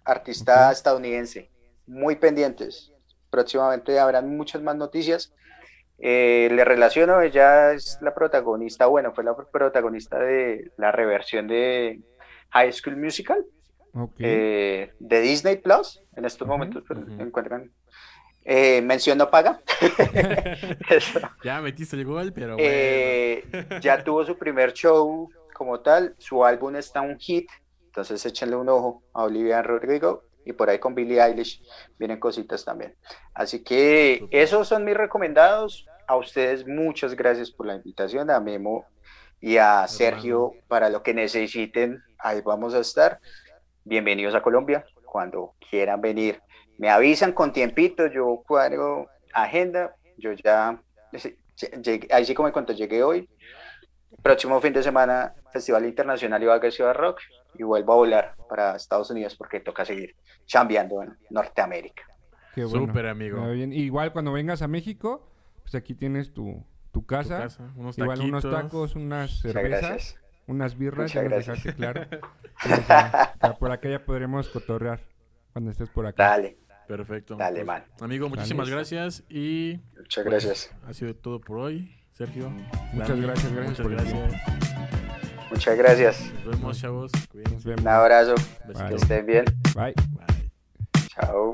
artista Ok. estadounidense. Muy pendientes. Próximamente habrán muchas más noticias. Eh, le relaciono, ella es la protagonista, bueno, fue la protagonista de la reversión de High School Musical Ok. eh, de Disney Plus. En estos Ujú, momentos pues, ujú. encuentran. Eh, mención no paga. Ya metiste el gol, pero bueno. Eh, ya tuvo su primer show como tal, su álbum está un hit, entonces échenle un ojo a Olivia Rodrigo y por ahí con Billie Eilish vienen cositas también. Así que esos son mis recomendados. A ustedes muchas gracias por la invitación, a Memo y a Sergio para lo que necesiten, ahí vamos a estar. Bienvenidos a Colombia, cuando quieran venir. Me avisan con tiempito, yo cuadro agenda, yo ya, llegué- ahí sí como en cuanto llegué hoy, próximo fin de semana, Festival Internacional Ibagué Ciudad Rock, y vuelvo a volar para Estados Unidos porque toca seguir chambeando en Norteamérica. Qué bueno. Súper, amigo. Bien. Igual cuando vengas a México, pues aquí tienes tu, tu Tu casa. unos Igual unos tacos, unas Muchas cervezas. Unas birras, Muchas ya nos gracias. dejaste claro. Ya por acá ya podremos cotorrear cuando estés por acá. Dale, Perfecto. Dale, man. Amigo, muchísimas Dale. gracias y muchas pues, gracias. ha sido todo por hoy, Sergio. Muchas Dani, gracias, gracias muchas por gracias. Muchas gracias. Nos vemos, chavos. Nos vemos. Un abrazo. Que estén bien. Bye. Bye. Chao.